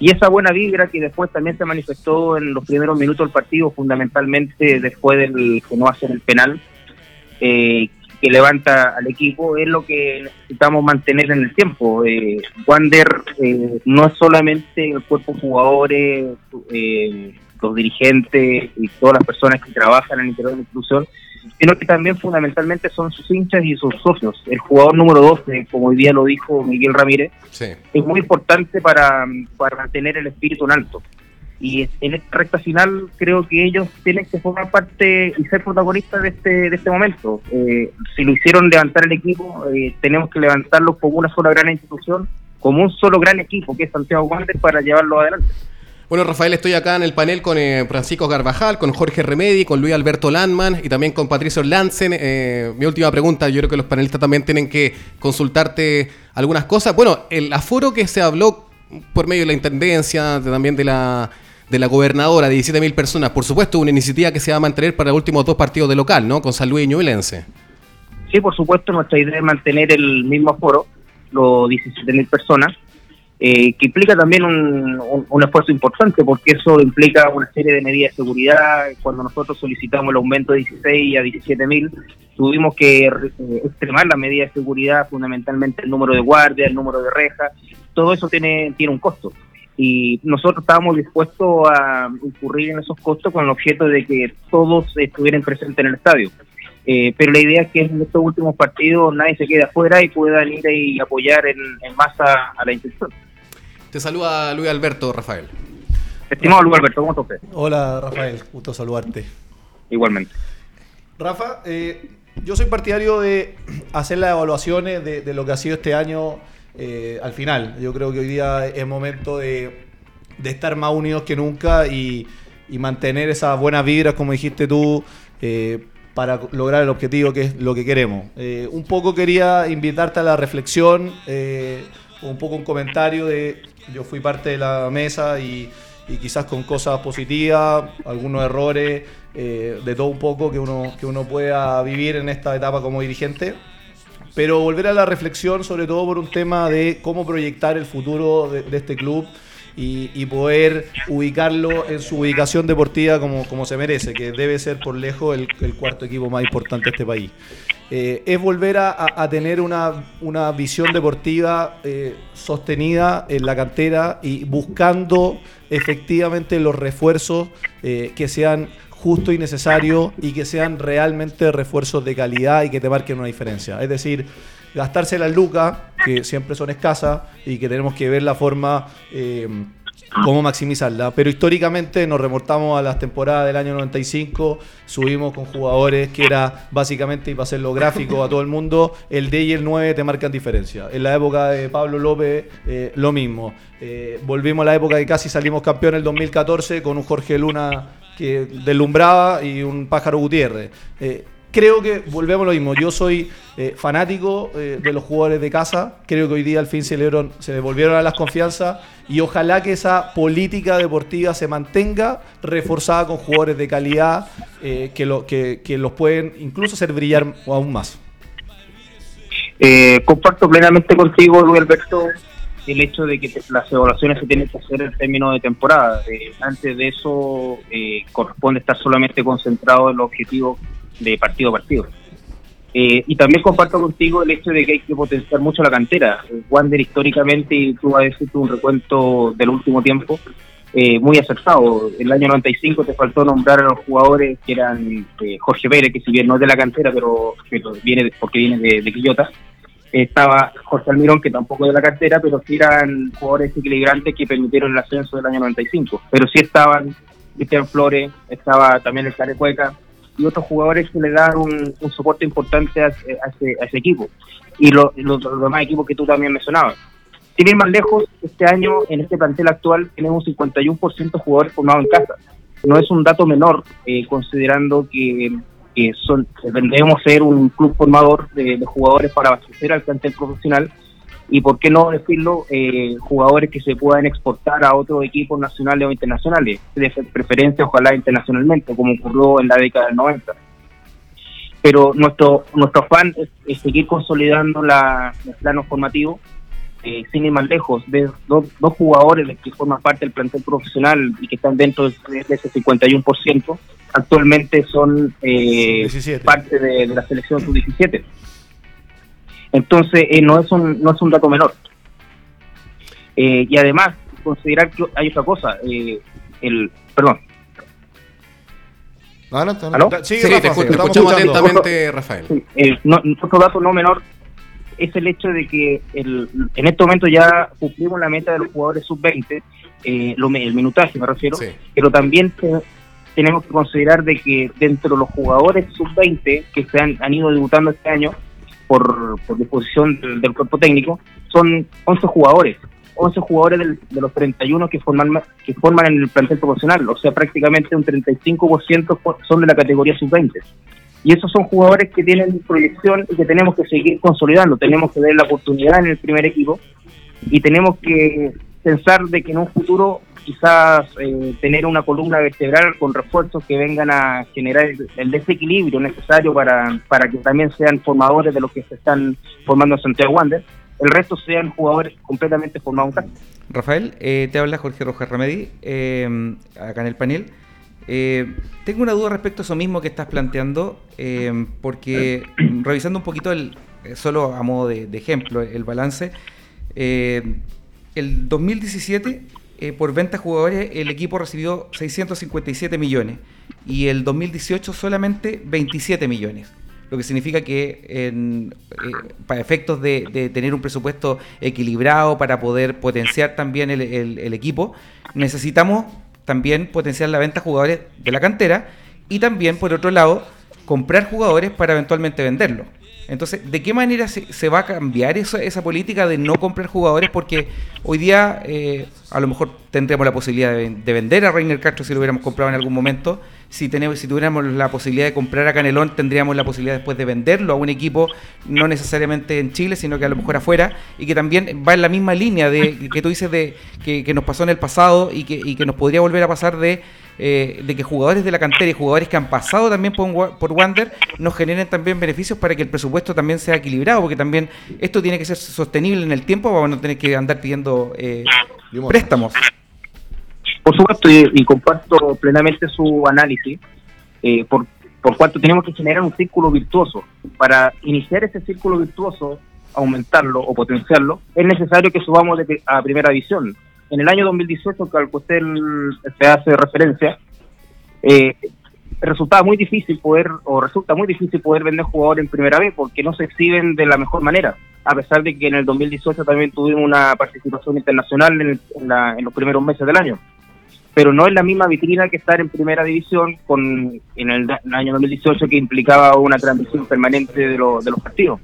Y esa buena vibra que después también se manifestó en los primeros minutos del partido, fundamentalmente después del que no hacen el penal, eh, que levanta al equipo, es lo que necesitamos mantener en el tiempo. Eh, Wander eh, no es solamente el cuerpo de jugadores, eh, los dirigentes y todas las personas que trabajan en el interior de la institución, sino que también fundamentalmente son sus hinchas y sus socios. El jugador número 12, como hoy día lo dijo Miguel Ramírez, es muy importante para, para mantener el espíritu en alto. Y en esta recta final creo que ellos tienen que formar parte y ser protagonistas de este, de este momento. Eh, si lo hicieron levantar el equipo, eh, tenemos que levantarlo como una sola gran institución, como un solo gran equipo, que es Santiago Wander, para llevarlo adelante. Bueno, Rafael, estoy acá en el panel con eh, Francisco Garbajal, con Jorge Remedi, con Luis Alberto Landman y también con Patricio Lansen. mi última pregunta, yo creo que los panelistas también tienen que consultarte algunas cosas. Bueno, el aforo que se habló por medio de la Intendencia, también de la de la gobernadora de 17.000 personas, por supuesto, una iniciativa que se va a mantener para los últimos dos partidos de local, ¿no? Con San Luis y Ñublense. Sí, por supuesto, nuestra idea es mantener el mismo aforo, los 17.000 personas, eh, que implica también un, un, esfuerzo importante, porque eso implica una serie de medidas de seguridad. Cuando nosotros solicitamos el aumento de 16 a 17.000, tuvimos que eh, extremar las medidas de seguridad, fundamentalmente el número de guardias, el número de rejas, todo eso tiene, tiene un costo y nosotros estábamos dispuestos a incurrir en esos costos con el objeto de que todos estuvieran presentes en el estadio. Eh, pero la idea es que en estos últimos partidos nadie se quede afuera y puedan ir y apoyar en, masa a la institución. Te saluda Luis Alberto, Rafael. Estimado Luis Alberto, ¿cómo estás? Hola Rafael, gusto saludarte. Igualmente. Rafa, eh, yo soy partidario de hacer las evaluaciones de, de lo que ha sido este año eh, al final. Yo creo que hoy día es momento de, estar más unidos que nunca y, mantener esas buenas vibras, como dijiste tú, eh, para lograr el objetivo que es lo que queremos. Eh, un poco quería invitarte a la reflexión, un poco un comentario de, yo fui parte de la mesa y, y quizás con cosas positivas, algunos errores, de todo un poco que uno, que uno pueda vivir en esta etapa como dirigente pero volver a la reflexión sobre todo por un tema de cómo proyectar el futuro de, este club y, poder ubicarlo en su ubicación deportiva como, como se merece, que debe ser por lejos el, cuarto equipo más importante de este país. Eh, es volver a, tener una, una, visión deportiva eh, sostenida en la cantera y buscando efectivamente los refuerzos eh, que sean justo y necesario y que sean realmente refuerzos de calidad y que te marquen una diferencia. Es decir, gastarse las lucas, que siempre son escasas y que tenemos que ver la forma... Eh, cómo maximizarla. Pero históricamente nos remontamos a las temporadas del año 95, subimos con jugadores que era básicamente, y para hacerlo gráfico a todo el mundo, el D y el 9 te marcan diferencia. En la época de Pablo López, eh, lo mismo. Eh, volvimos a la época que casi salimos campeón en el 2014 con un Jorge Luna que deslumbraba y un pájaro Gutiérrez. Eh, creo que volvemos a lo mismo. Yo soy eh, fanático eh, de los jugadores de casa. Creo que hoy día al fin se, se devolvieron a las confianzas y ojalá que esa política deportiva se mantenga reforzada con jugadores de calidad que, lo, que, que, los pueden incluso hacer brillar aún más. comparto plenamente contigo, Luis Alberto el hecho de que las evaluaciones se tienen que hacer en términos de temporada. Eh, antes de eso eh, corresponde estar solamente concentrado en los objetivos de partido a partido. Eh, y también comparto contigo el hecho de que hay que potenciar mucho la cantera. Wander históricamente, y tú vas a decir un recuento del último tiempo, muy acertado. En el año 95 te faltó nombrar a los jugadores que eran Jorge Pérez, que si bien no es de la cantera, pero, viene porque viene de Quillota, estaba Jorge Almirón, que tampoco de la cartera, pero sí eran jugadores equilibrantes que permitieron el ascenso del año 95. Pero sí estaban Cristian Flores, estaba también el Carecueca y otros jugadores que le dan un, soporte importante a, ese, equipo. Y los demás equipos que tú también mencionabas. Sin ir más lejos, este año en este plantel actual tenemos un 51% de jugadores formados en casa. No es un dato menor, eh, considerando que que son, ser un club formador de, jugadores para abastecer al plantel profesional y por qué no decirlo, eh, jugadores que se puedan exportar a otros equipos nacionales o internacionales, de preferencia ojalá internacionalmente, como ocurrió en la década del 90. Pero nuestro nuestro afán es, seguir consolidando la, el plano formativo, eh, sin ir más lejos, de dos, dos jugadores que forman parte del plantel profesional y que están dentro de, de ese 51%, actualmente son eh, parte de, la selección sub-17. Entonces, eh, no, es un, no es un dato menor. Eh, y además, considerar que hay otra cosa, el perdón. Adelante, ¿Aló? Sí, te, escuchamos atentamente, Rafael. Eh, otro dato no menor es el hecho de que el, en este momento ya cumplimos la meta de los jugadores sub-20, eh, el minutaje me refiero, pero también tenemos que considerar de que dentro de los jugadores sub-20 que se han, han, ido debutando este año por, por disposición del, cuerpo técnico, son 11 jugadores. 11 jugadores de los 31 que forman que forman en el plantel profesional, o sea, prácticamente un 35% son de la categoría sub-20. Y esos son jugadores que tienen proyección y que tenemos que seguir consolidando. Tenemos que dar la oportunidad en el primer equipo y tenemos que pensar de que en un futuro quizás eh, tener una columna vertebral con refuerzos que vengan a generar el, desequilibrio necesario para, para que también sean formadores de los que se están formando en Santiago Wander. El resto sean jugadores completamente formados Rafael, eh, te habla Jorge Rojas Remedi, eh, acá en el panel. Eh, tengo una duda respecto a eso mismo que estás planteando, eh, porque revisando un poquito, el, eh, solo a modo de, ejemplo, el balance, el 2017 por venta jugadores el equipo recibió 657 millones y el 2018 solamente 27 millones lo que significa que para efectos de, tener un presupuesto equilibrado para poder potenciar también el equipo, necesitamos también potenciar la venta de jugadores de la cantera y también, por otro lado, comprar jugadores para eventualmente venderlos. Entonces, ¿de qué manera se, va a cambiar esa política de no comprar jugadores? Porque hoy día eh, a lo mejor tendríamos la posibilidad de, vender a Reiner Castro si lo hubiéramos comprado en algún momento. Si, tenemos, si tuviéramos la posibilidad de comprar a Canelón, tendríamos la posibilidad después de venderlo a un equipo, no necesariamente en Chile, sino que a lo mejor afuera, y que también va en la misma línea de que tú dices de que, nos pasó en el pasado y que, y que nos podría volver a pasar de eh, de que jugadores de la cantera y jugadores que han pasado también por, por Wander nos generen también beneficios para que el presupuesto también sea equilibrado, porque también esto tiene que ser sostenible en el tiempo para no tener que andar pidiendo eh, préstamos. Por supuesto, y, comparto plenamente su análisis, eh, por, cuanto tenemos que generar un círculo virtuoso. Para iniciar ese círculo virtuoso, aumentarlo o potenciarlo, es necesario que subamos a primera división en el año 2018, que al que usted se hace referencia, eh, resultaba muy difícil poder, o resulta muy difícil poder vender jugadores en primera vez porque no se exhiben de la mejor manera, a pesar de que en el 2018 también tuvimos una participación internacional en, los primeros meses del año. Pero no es la misma vitrina que estar en primera división con en el, año 2018 que implicaba una transmisión permanente de, de los partidos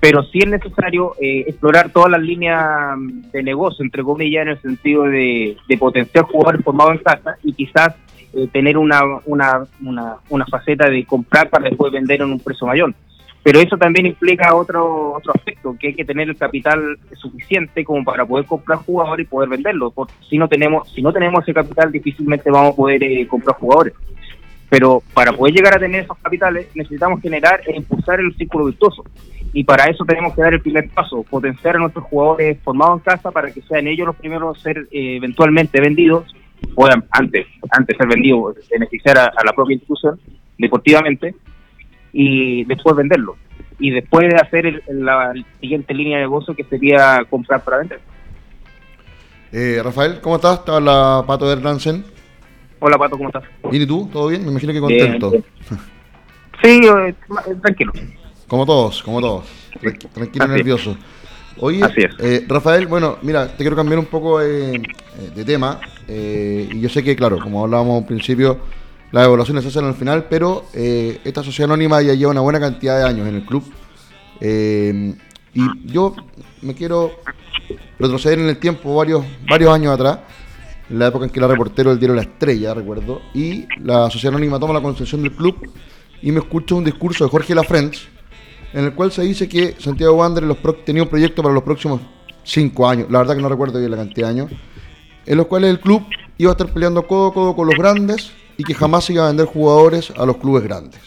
pero sí es necesario eh, explorar todas las líneas de negocio, entre comillas, en el sentido de, potenciar jugadores formados en casa y quizás eh, tener una, una, una, una, faceta de comprar para después vender en un precio mayor. Pero eso también implica otro, otro aspecto, que hay que tener el capital suficiente como para poder comprar jugadores y poder venderlos. Porque si no tenemos, si no tenemos ese capital, difícilmente vamos a poder eh, comprar jugadores. Pero para poder llegar a tener esos capitales necesitamos generar e impulsar el círculo virtuoso y para eso tenemos que dar el primer paso, potenciar a nuestros jugadores formados en casa para que sean ellos los primeros a ser eh, eventualmente vendidos, o antes, antes ser vendidos, beneficiar a, la propia institución deportivamente y después venderlo. Y después de hacer la siguiente línea de negocio que sería comprar para vender. Eh, Rafael, ¿cómo estás? Está la Pato de Ransen. Hola Pato, ¿cómo estás? ¿Y tú? ¿Todo bien? Me imagino que contento. Sí, eh, tranquilo. Como todos, como todos. Tranquilo y nervioso. Oye, eh, Rafael, bueno, mira, te quiero cambiar un poco eh, de tema. Eh, y yo sé que, claro, como hablábamos al principio, las evaluaciones se hacen al final, pero esta sociedad anónima ya lleva una buena cantidad de años en el club. y yo me quiero retroceder en el tiempo varios, varios años atrás, en la época en que era reportero del diario La Estrella, recuerdo, y la sociedad anónima toma la concesión del club y me escucho un discurso de Jorge Lafrentz en el cual se dice que Santiago Wanderers tenía un proyecto para los próximos cinco años, la verdad que no recuerdo bien la cantidad de años, en los cuales el club iba a estar peleando codo a codo con los grandes y que jamás se iba a vender jugadores a los clubes grandes.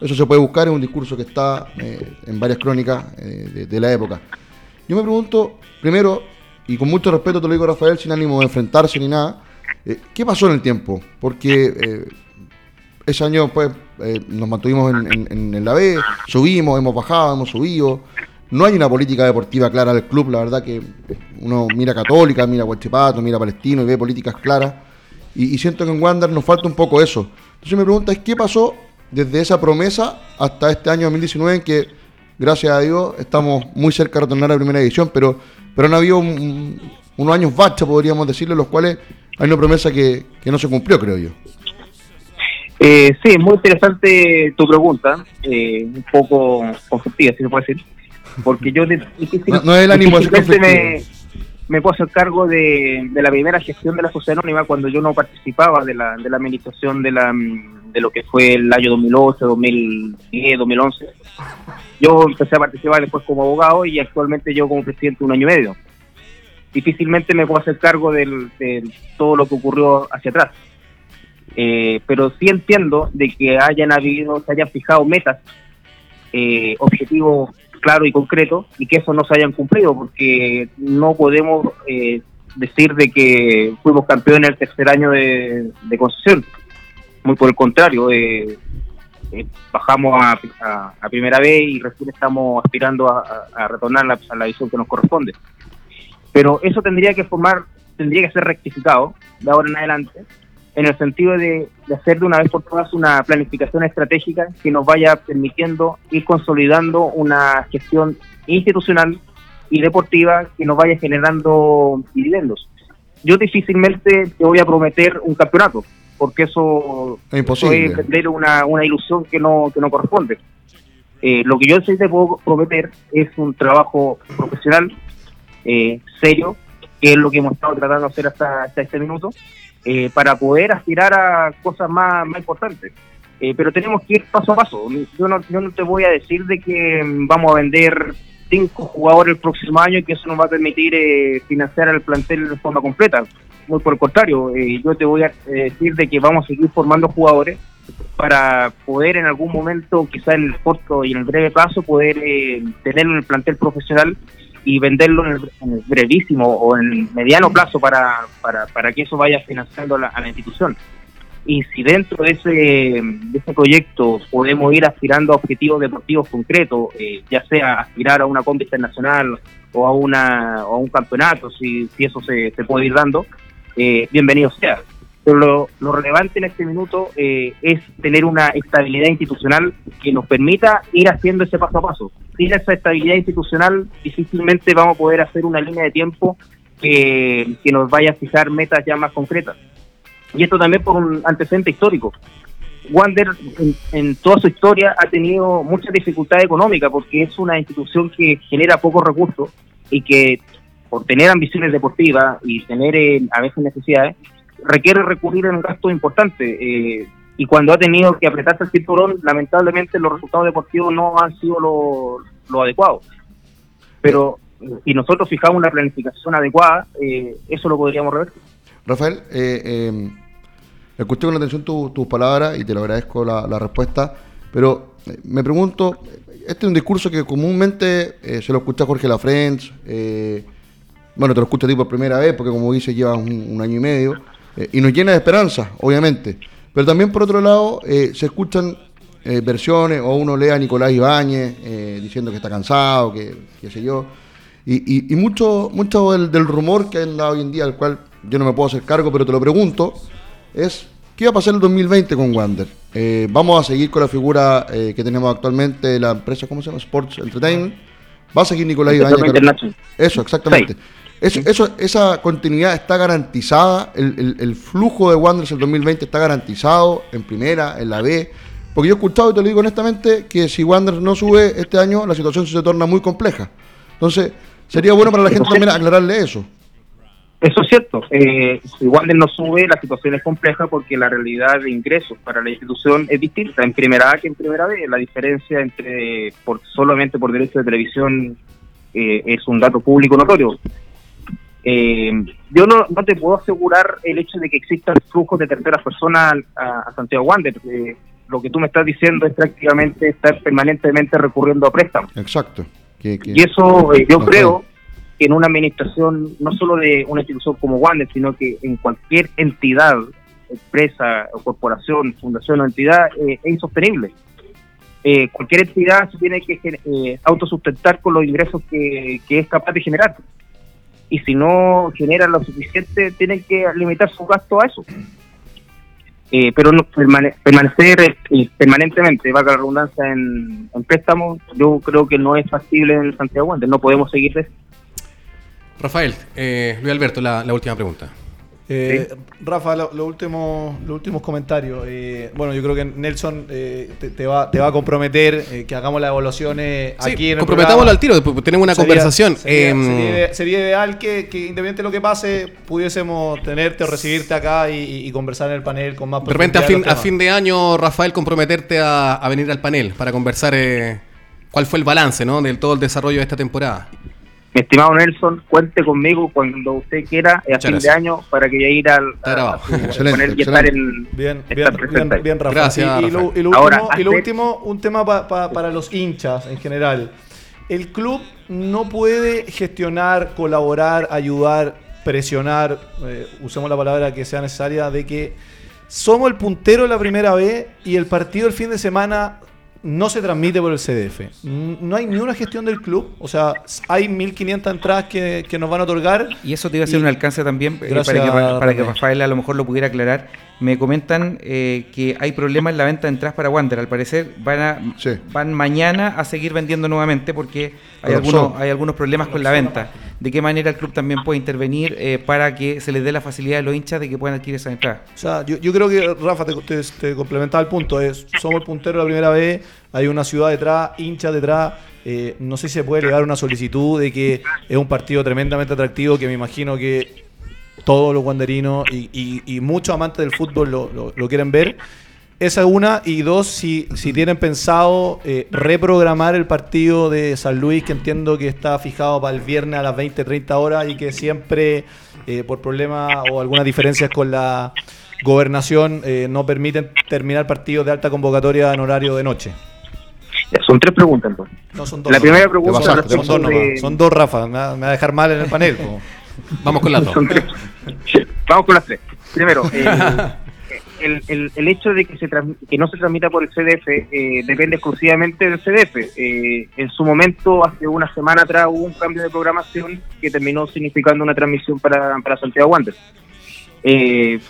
Eso se puede buscar en un discurso que está eh, en varias crónicas eh, de, la época. Yo me pregunto, primero, y con mucho respeto te lo digo Rafael, sin ánimo de enfrentarse ni nada, eh, ¿qué pasó en el tiempo? Porque ese año pues nos mantuvimos en, la B, subimos, hemos bajado, hemos subido. No hay una política deportiva clara del club, la verdad que uno mira Católica, mira Huachipato, mira Palestino y ve políticas claras. Y, siento que en Wander nos falta un poco eso. Entonces mi pregunta es, ¿qué pasó desde esa promesa hasta este año 2019 en que, gracias a Dios, estamos muy cerca de retornar a la primera edición, pero, pero han habido unos años bacha, podríamos decirle, los cuales hay una promesa que, que no se cumplió, creo yo. Eh, sí, muy interesante tu pregunta, eh, un poco conflictiva, si se puede decir, porque yo no, es el ánimo me, me puedo hacer cargo de, la primera gestión de la sociedad anónima cuando yo no participaba de la, de la administración de, la, de lo que fue el año 2008, 2010, 2011. Yo empecé a participar después como abogado y actualmente yo como presidente un año y medio. Difícilmente me puedo hacer cargo de todo lo que ocurrió hacia atrás eh, pero sí entiendo de que hayan habido, se hayan fijado metas, eh, objetivos claros y concretos, y que eso no se hayan cumplido, porque no podemos eh, decir de que fuimos campeones el tercer año de, concesión. Muy por el contrario, bajamos a, primera vez y recién estamos aspirando a, retornar a la visión que nos corresponde. Pero eso tendría que formar, tendría que ser rectificado de ahora en adelante en el sentido de, hacer de una vez por todas una planificación estratégica que nos vaya permitiendo ir consolidando una gestión institucional y deportiva que nos vaya generando dividendos. Yo difícilmente te voy a prometer un campeonato, porque eso es imposible. vender una, una ilusión que no, que no corresponde. Eh, lo que yo sí te puedo prometer es un trabajo profesional, eh, serio, que es lo que hemos estado tratando de hacer hasta, hasta este minuto, eh, para poder aspirar a cosas más, más importantes. Eh, pero tenemos que ir paso a paso. Yo no, yo no te voy a decir de que vamos a vender cinco jugadores el próximo año y que eso nos va a permitir eh, financiar el plantel de forma completa. Muy por el contrario, yo te voy a decir de que vamos a seguir formando jugadores para poder en algún momento, quizá en el corto y en el breve plazo, poder tener en el plantel profesional y venderlo en el, brevísimo o en el mediano plazo para, para, para que eso vaya financiando a la, institución. Y si dentro de ese, de ese proyecto podemos ir aspirando a objetivos deportivos concretos, eh, ya sea aspirar a una compra internacional o a, una, o a un campeonato, si, si eso se, se puede ir dando, eh, bienvenido sea. Pero lo, relevante en este minuto eh, es tener una estabilidad institucional que nos permita ir haciendo ese paso a paso. Sin esa estabilidad institucional, difícilmente vamos a poder hacer una línea de tiempo que, nos vaya a fijar metas ya más concretas. Y esto también por un antecedente histórico. Wander en, toda su historia ha tenido mucha dificultad económica porque es una institución que genera pocos recursos y que por tener ambiciones deportivas y tener eh, a veces necesidades, requiere recurrir en un gasto importante. Eh, y cuando ha tenido que apretarse el cinturón, lamentablemente los resultados deportivos no han sido lo, lo adecuado. Pero si nosotros fijamos una planificación adecuada, eh, eso lo podríamos revertir. Rafael, eh, eh, escuché con atención tus palabras y te lo agradezco la, respuesta, pero eh, me pregunto, este es un discurso que comúnmente se lo escucha Jorge Lafrenz, bueno, te lo escucho a ti por primera vez, porque como dice, llevas un año y medio, eh, y nos llena de esperanza, obviamente. Pero también por otro lado eh, se escuchan eh, versiones o uno lee a Nicolás Ibáñez diciendo que está cansado, que qué sé yo. Y, mucho, mucho del, rumor que anda hoy en día, al cual yo no me puedo hacer cargo, pero te lo pregunto, es ¿qué va a pasar el 2020 con Wander? ¿Vamos a seguir con la figura que tenemos actualmente, la empresa, ¿cómo se llama? Sports Entertainment. ¿Va a seguir Nicolás Ibáñez? Eso, exactamente. Eso, esa continuidad está garantizada, el, flujo de Wanderers el 2020 está garantizado en primera, en la B. Porque yo he escuchado, y te lo digo honestamente, que si Wanderers no sube este año, la situación se torna muy compleja. Entonces, sería bueno para la gente también aclararle eso. Eso es cierto. Eh, si Wander no sube, la situación es compleja porque la realidad de ingresos para la institución es distinta en primera A que en primera B. La diferencia entre por solamente por derecho de televisión eh, es un dato público notorio. Eh, yo no, no, te puedo asegurar el hecho de que existan flujos de terceras personas a, Santiago Wander. Eh, lo que tú me estás diciendo es prácticamente estar permanentemente recurriendo a préstamos. Exacto. Y eso eh, yo creo que en una administración, no solo de una institución como Wander, sino que en cualquier entidad, empresa corporación, fundación o entidad, es insostenible. cualquier entidad se tiene que autosustentar con los ingresos que, que es capaz de generar y si no generan lo suficiente, tienen que limitar su gasto a eso. Eh, pero no, permanecer eh, permanentemente, valga la redundancia, en, en préstamo, yo creo que no es factible en Santiago Wander, no podemos seguir de Rafael, eh, Luis Alberto, la última pregunta. Eh, Rafa, los últimos comentarios. Eh, bueno, yo creo que Nelson eh, te, va, te va a comprometer eh, que hagamos las evaluaciones aquí en el Comprometámoslo al tiro, tenemos una conversación. Sería, ideal que, que, independientemente de lo que pase, pudiésemos tenerte o recibirte acá y, conversar en el panel con más De repente, a fin, a fin de año, Rafael, comprometerte a, a venir al panel para conversar cuál fue el balance ¿no? de todo el desarrollo de esta temporada. Mi estimado Nelson, cuente conmigo cuando usted quiera a fin de año para que yo ir al a, poner y estar en bien, bien, bien, Rafa. Gracias, y, lo, último, y lo último, un tema para los hinchas en general. El club no puede gestionar, colaborar, ayudar, presionar, eh, usemos la palabra que sea necesaria, de que somos el puntero la primera vez y el partido el fin de semana no se transmite por el CDF. No hay ni una gestión del club. O sea, hay 1.500 entradas que, nos van a otorgar. Y eso te iba a hacer un alcance también eh, para, que, para que Rafael a lo mejor lo pudiera aclarar. Me comentan eh, que hay problemas en la venta de entradas para Wander. Al parecer van, a, van mañana a seguir vendiendo nuevamente porque hay algunos, hay algunos problemas con la venta. ¿De qué manera el club también puede intervenir eh, para que se les dé la facilidad a los hinchas de que puedan adquirir esas entradas? O sea, yo, creo que, Rafa, te, te, complementaba el punto. Es, somos el puntero la primera vez, hay una ciudad detrás, hinchas detrás. Eh, no sé si se puede llegar una solicitud de que es un partido tremendamente atractivo que me imagino que todos los guanderinos y, muchos amantes del fútbol lo, quieren ver. Esa es una. Y dos, si, si tienen pensado eh, reprogramar el partido de San Luis, que entiendo que está fijado para el viernes a las 20, 30 horas y que siempre, eh, por problemas o algunas diferencias con la gobernación, eh, no permiten terminar partidos de alta convocatoria en horario de noche. son tres preguntas entonces. No, son dos. La primera pregunta son, dos, son dos, Rafa. Me va, a dejar mal en el panel. Vamos con las dos. Vamos con las tres. Primero, el, el, el, hecho de que, se que no se transmita por el CDF eh, depende exclusivamente del CDF. Eh, en su momento, hace una semana atrás, hubo un cambio de programación que terminó significando una transmisión para, para Santiago Wanderers. Eh,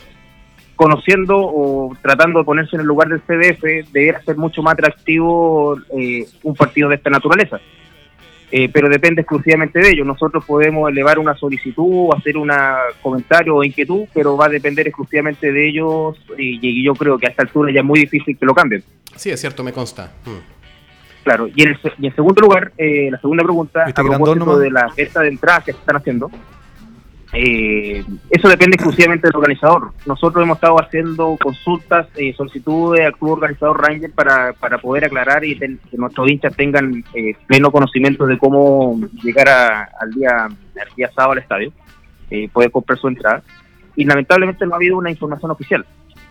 conociendo o tratando de ponerse en el lugar del CDF, debería ser mucho más atractivo un partido de esta naturaleza. Eh, pero depende exclusivamente de ellos. Nosotros podemos elevar una solicitud, hacer un comentario o inquietud, pero va a depender exclusivamente de ellos y, yo creo que a esta altura ya es muy difícil que lo cambien. Sí, es cierto, me consta. Mm. Claro, y en, en segundo lugar, eh, la segunda pregunta, a propósito de la venta de entradas que se están haciendo, eh, eso depende exclusivamente del organizador. Nosotros hemos estado haciendo consultas, y solicitudes al club organizador Ranger para, para poder aclarar y que nuestros hinchas tengan eh, pleno conocimiento de cómo llegar al día al día sábado al estadio, eh, poder comprar su entrada. Y lamentablemente no ha habido una información oficial.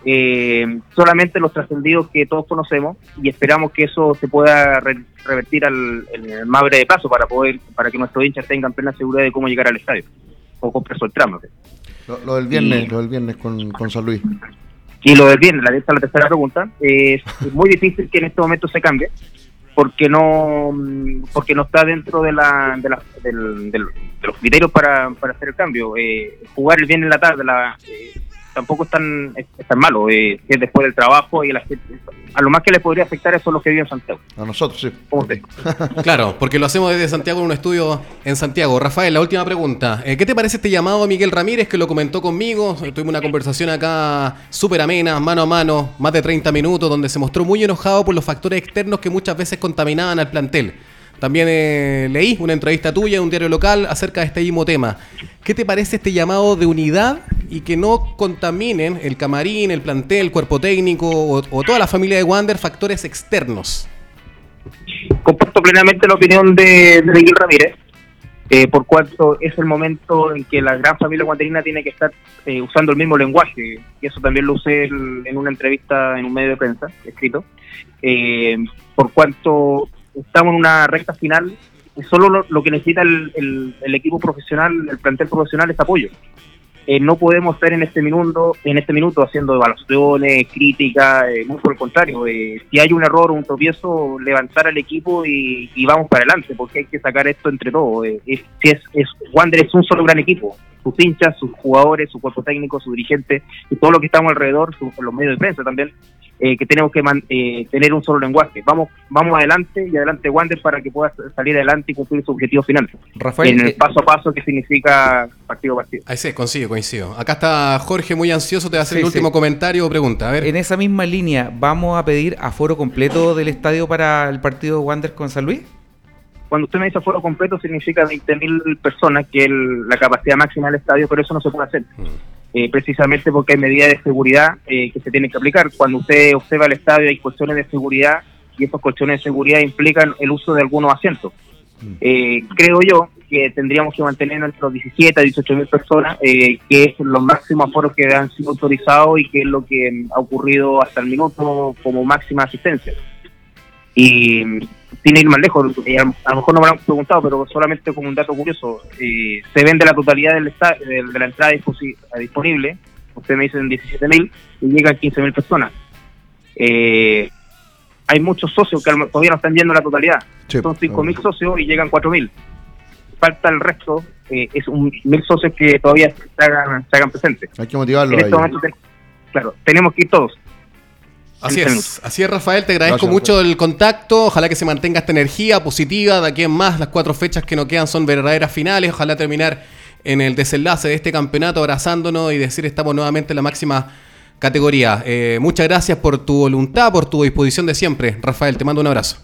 Eh, solamente los trascendidos que todos conocemos y esperamos que eso se pueda revertir al, más breve plazo para poder para que nuestros hinchas tengan plena seguridad de cómo llegar al estadio o comprar el tramo. Lo, del viernes, lo del viernes con, con San Luis. Y lo del viernes, la, la tercera pregunta, es muy difícil que en este momento se cambie porque no porque no está dentro de la, de, la, del, de los criterios para, para hacer el cambio. Eh, jugar el viernes en la tarde la, eh, tampoco es tan, es, tan malo, eh, es después del trabajo y la a lo más que le podría afectar eso a los que viven en Santiago. A nosotros, sí. claro, porque lo hacemos desde Santiago en un estudio en Santiago. Rafael, la última pregunta. Eh, ¿Qué te parece este llamado a Miguel Ramírez que lo comentó conmigo? Tuvimos una conversación acá súper amena, mano a mano, más de 30 minutos, donde se mostró muy enojado por los factores externos que muchas veces contaminaban al plantel. También eh, leí una entrevista tuya en un diario local acerca de este mismo tema. ¿Qué te parece este llamado de unidad y que no contaminen el camarín, el plantel, el cuerpo técnico o, toda la familia de Wander factores externos? Comparto plenamente la opinión de, Miguel Ramírez, eh, por cuanto es el momento en que la gran familia wanderina tiene que estar eh, usando el mismo lenguaje, y eso también lo usé en una entrevista en un medio de prensa escrito, por cuanto estamos en una recta final y solo lo, que necesita el, equipo profesional, el plantel profesional es apoyo. Eh, no podemos estar en este minuto, en este minuto haciendo evaluaciones, críticas, eh, muy por el contrario. Eh, si hay un error un tropiezo, levantar al equipo y, vamos para adelante, porque hay que sacar esto entre todos. si es, es, Wander es un solo gran equipo, sus hinchas, sus jugadores, su cuerpo técnico, su dirigente y todo lo que estamos alrededor, los medios de prensa también, eh, que tenemos que eh, tener un solo lenguaje. Vamos vamos adelante y adelante Wander para que pueda salir adelante y cumplir su objetivo final. Rafael, en el eh, paso a paso que significa partido a partido. Ahí sí, coincido, coincido. Acá está Jorge muy ansioso, te va a hacer el último comentario o pregunta. A ver. En esa misma línea, ¿vamos a pedir aforo completo del estadio para el partido Wander con San Luis? Cuando usted me dice aforo completo significa 20.000 personas, que es la capacidad máxima del estadio, pero eso no se puede hacer. Mm. Eh, precisamente porque hay medidas de seguridad eh, que se tienen que aplicar. Cuando usted observa el estadio hay cuestiones de seguridad y esas cuestiones de seguridad implican el uso de algunos asientos. Mm. Eh, creo yo que tendríamos que mantener los 17 a 18 mil personas, que es los máximos aforos que han sido autorizados y que es lo que ha ocurrido hasta el minuto como máxima asistencia. Y sin ir más lejos, a, lo mejor no me lo han preguntado, pero solamente como un dato curioso, eh, se vende la totalidad del de, la entrada disponible, usted me dice en 17.000 y llegan 15.000 personas. Eh, hay muchos socios que todavía no están viendo la totalidad, son 5.000 socios y llegan 4.000. Falta el resto, eh, es un mil socios que todavía se hagan, se hagan presentes. Hay que motivarlos. Este claro, tenemos que ir todos. Así es, así es Rafael, te agradezco mucho el contacto, ojalá que se mantenga esta energía positiva, de aquí en más las cuatro fechas que nos quedan son verdaderas finales, ojalá terminar en el desenlace de este campeonato abrazándonos y decir estamos nuevamente en la máxima categoría. Eh, muchas gracias por tu voluntad, por tu disposición de siempre, Rafael, te mando un abrazo.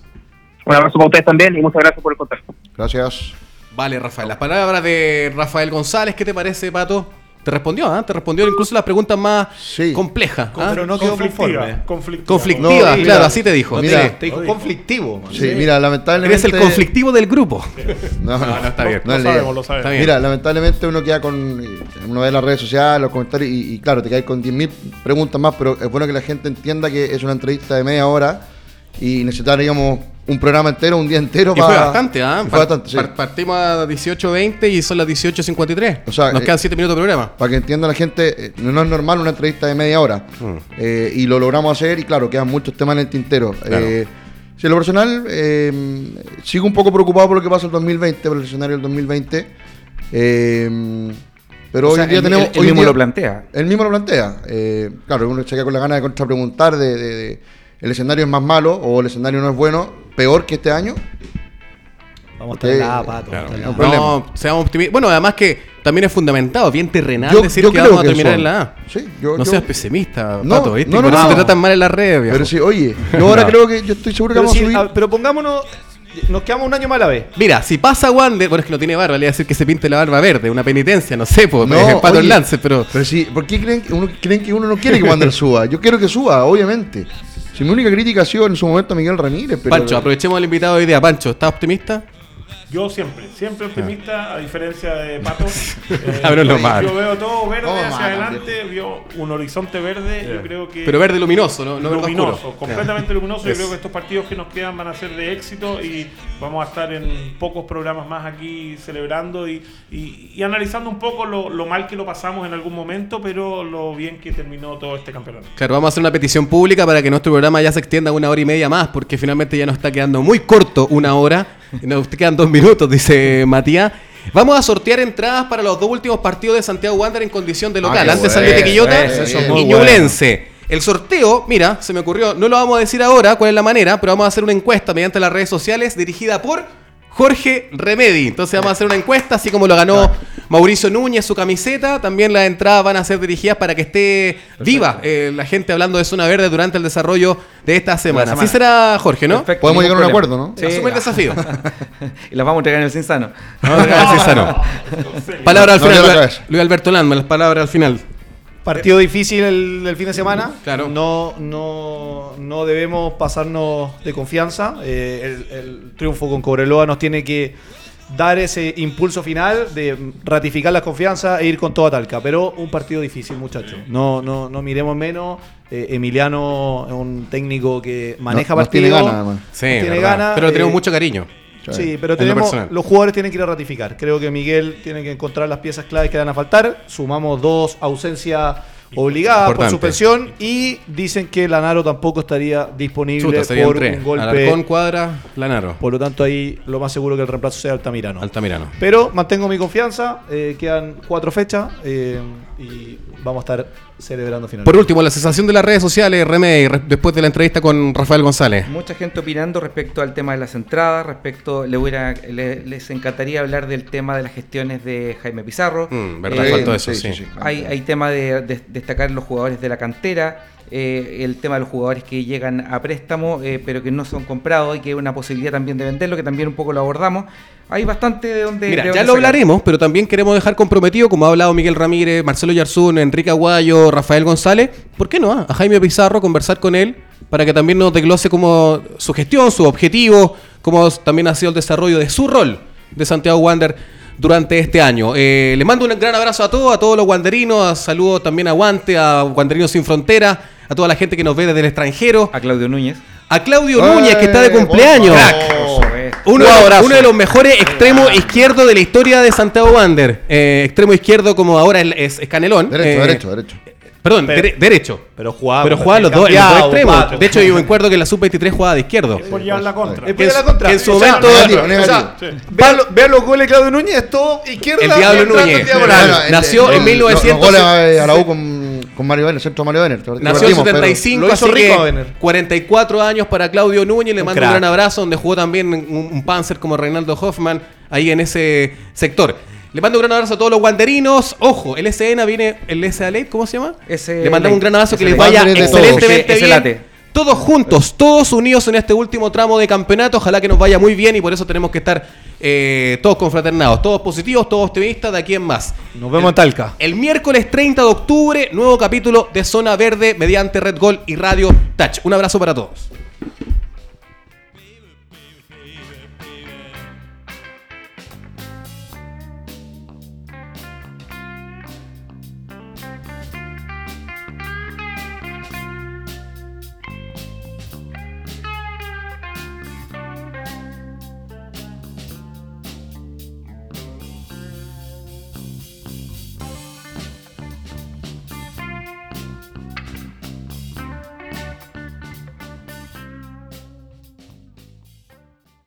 Un abrazo para ustedes también y muchas gracias por el contacto. Gracias. Vale, Rafael, las palabras de Rafael González, ¿qué te parece, Pato? Te respondió, ¿ah? Te respondió incluso las preguntas más complejas. ¿ah? Pero no quedó. Conflictiva, conflictiva claro, así te dijo. Mira, te dijo conflictivo. Sí, mira, lamentablemente. Eres el conflictivo del grupo. No, no, no está bien. lo sabemos, lo sabemos. Mira, lamentablemente uno queda con. Uno ve las redes sociales, los comentarios, y, claro, te caes con 10.000 preguntas más, pero es bueno que la gente entienda que es una entrevista de media hora y necesitaríamos un programa entero, un día entero. Y fue bastante, ¿ah? Fue bastante, sí. Partimos a 18.20 y son las 18.53. O sea, Nos quedan 7 minutos de programa. Para que entienda la gente, eh, no es normal una entrevista de media hora. Mm. Eh, y lo logramos hacer y claro, quedan muchos temas en el tintero. Eh, si en lo personal, sigo un poco preocupado por lo que pasa el 2020, por el escenario del 2020. pero hoy día tenemos. El, mismo lo plantea. El mismo lo plantea. claro, uno se queda con la gana de contrapreguntar de, de el escenario es más malo o el escenario no es bueno, peor que este año. Vamos a estar la pato. no, seamos optimistas. Bueno, además que también es fundamentado, bien terrenal decir que vamos a terminar en la A. Sí, yo, no seas pesimista, no, Pato, ¿viste? No, no, Por eso te tratan mal en las redes, Pero sí, oye, yo ahora creo que yo estoy seguro que vamos a subir. pero pongámonos nos quedamos un año más a la vez. Mira, si pasa Wander, bueno, es que no tiene barba, le voy a decir que se pinte la barba verde, una penitencia, no sé, pues, no, Pato el lance, pero. Pero sí, ¿por qué creen que, uno, creen que uno no quiere que Wander suba? Yo quiero que suba, obviamente. Si mi única crítica ha sido en su momento Miguel Ramírez. Pero... Pancho, aprovechemos el invitado hoy día. Pancho, ¿estás optimista? Yo siempre, siempre optimista, a diferencia de Pato. Eh, lo yo veo todo verde hacia adelante, veo un horizonte verde, yo creo que... Pero verde luminoso, ¿no? luminoso, completamente luminoso. Yo creo que estos partidos que nos quedan van a ser de éxito y vamos a estar en pocos programas más aquí celebrando y, y, analizando un poco lo, lo, mal que lo pasamos en algún momento, pero lo bien que terminó todo este campeonato. Claro, vamos a hacer una petición pública para que nuestro programa ya se extienda una hora y media más, porque finalmente ya nos está quedando muy corto una hora. Nos quedan dos minutos, dice Matías. Vamos a sortear entradas para los dos últimos partidos de Santiago Wander en condición de ah, local. Antes salió de Quillota y Ñublense. El sorteo, mira, se me ocurrió, no lo vamos a decir ahora cuál es la manera, pero vamos a hacer una encuesta mediante las redes sociales dirigida por Jorge Remedi. Entonces vamos a hacer una encuesta, así como lo ganó Mauricio Núñez su camiseta. También las entradas van a ser dirigidas para que esté viva eh, la gente hablando de Zona Verde durante el desarrollo de esta semana. Así será, Jorge, ¿no? Podemos llegar a un acuerdo, ¿no? Sí, Asume el desafío. y las vamos a entregar en el Cinsano. Vamos a entregar en el Cinsano. Palabra al final, Luis Alberto Landman, las palabras al final. Partido difícil el, fin de semana. Claro. No, no, no debemos pasarnos de confianza. Eh, el, triunfo con Cobreloa nos tiene que dar ese impulso final de ratificar la confianza e ir con toda talca. Pero un partido difícil, muchachos. No, no, no miremos menos. Eh, Emiliano es un técnico que maneja partidos. Tiene ganas, Sí, tiene ganas. Pero tenemos eh, mucho cariño. Sí, pero tenemos, los jugadores tienen que ir a ratificar. Creo que Miguel tiene que encontrar las piezas claves que van a faltar. Sumamos dos ausencias obligada por suspensión y dicen que Lanaro tampoco estaría disponible Chuta, por un golpe. Alarcón, Cuadra, Lanaro. Por lo tanto, ahí lo más seguro que el reemplazo sea Altamirano. Altamirano. Pero mantengo mi confianza, eh, quedan cuatro fechas eh, y vamos a estar celebrando finalmente. Por último, la sensación de las redes sociales, Remey, re- después de la entrevista con Rafael González. Mucha gente opinando respecto al tema de las entradas, respecto, le hubiera, le- les encantaría hablar del tema de las gestiones de Jaime Pizarro. Mm, verdad, Eh, faltó eso, sí. Hay, hay tema de, de- destacar los jugadores de la cantera, eh, el tema de los jugadores que llegan a préstamo, eh, pero que no son comprados y que hay una posibilidad también de venderlo, que también un poco lo abordamos. Hay bastante de donde. Mira, ya lo hablaremos, pero también queremos dejar comprometido, como ha hablado Miguel Ramírez, Marcelo Yarzún, Enrique Aguayo, Rafael González, ¿por qué no? ah? A Jaime Pizarro, conversar con él para que también nos desglose como su gestión, su objetivo, cómo también ha sido el desarrollo de su rol de Santiago Wander durante este año. Eh, le mando un gran abrazo a todos, a todos los wanderinos, a saludo también a Guante, a Wanderinos Sin Frontera, a toda la gente que nos ve desde el extranjero, A Claudio Núñez. a Claudio. Núñez, que está de cumpleaños. Supuesto. Uno, Un de los, abrazo. uno de los mejores extremos izquierdos de la historia de Santiago Wander. Eh, extremo izquierdo, como ahora es Canelón. Derecho, Eh, derecho, derecho. Perdón, Pero- dere- derecho. Pero jugaba. Pero jugaba los dos, en los dos extremos. cuatro. De hecho, yo me acuerdo que la sub-23 jugaba de izquierdo. Es por llevar la contra. Es por la contra. en su O sea, momento- negativo, o negativo. sea, Sí. vean, lo- vean los goles de Claudio Núñez, es todo izquierda. El Diablo Núñez. en diagonal. Bueno, nació en 1900. Los goles a la U con, con Mario Benner, centro Mario Benner. Nació en Perdimos, pero- 75, lo hizo así rico que Benner. 44 años para Claudio Núñez. Le Un mando crack. un gran abrazo, donde jugó también un, un Panzer como Reinaldo Hoffman, ahí en ese sector. Le mando un gran abrazo a todos los wanderinos. Ojo, el SN viene, el SA Late, ¿cómo se llama? Le mandamos un gran abrazo, que les vaya excelentemente bien. Todos juntos, todos unidos en este último tramo de campeonato. Ojalá que nos vaya muy bien y por eso tenemos que estar eh, todos confraternados, todos positivos, todos optimistas de aquí en más. Nos vemos en Talca. El miércoles 30 de octubre, nuevo capítulo de Zona Verde mediante Red Gol y Radio Touch. Un abrazo para todos.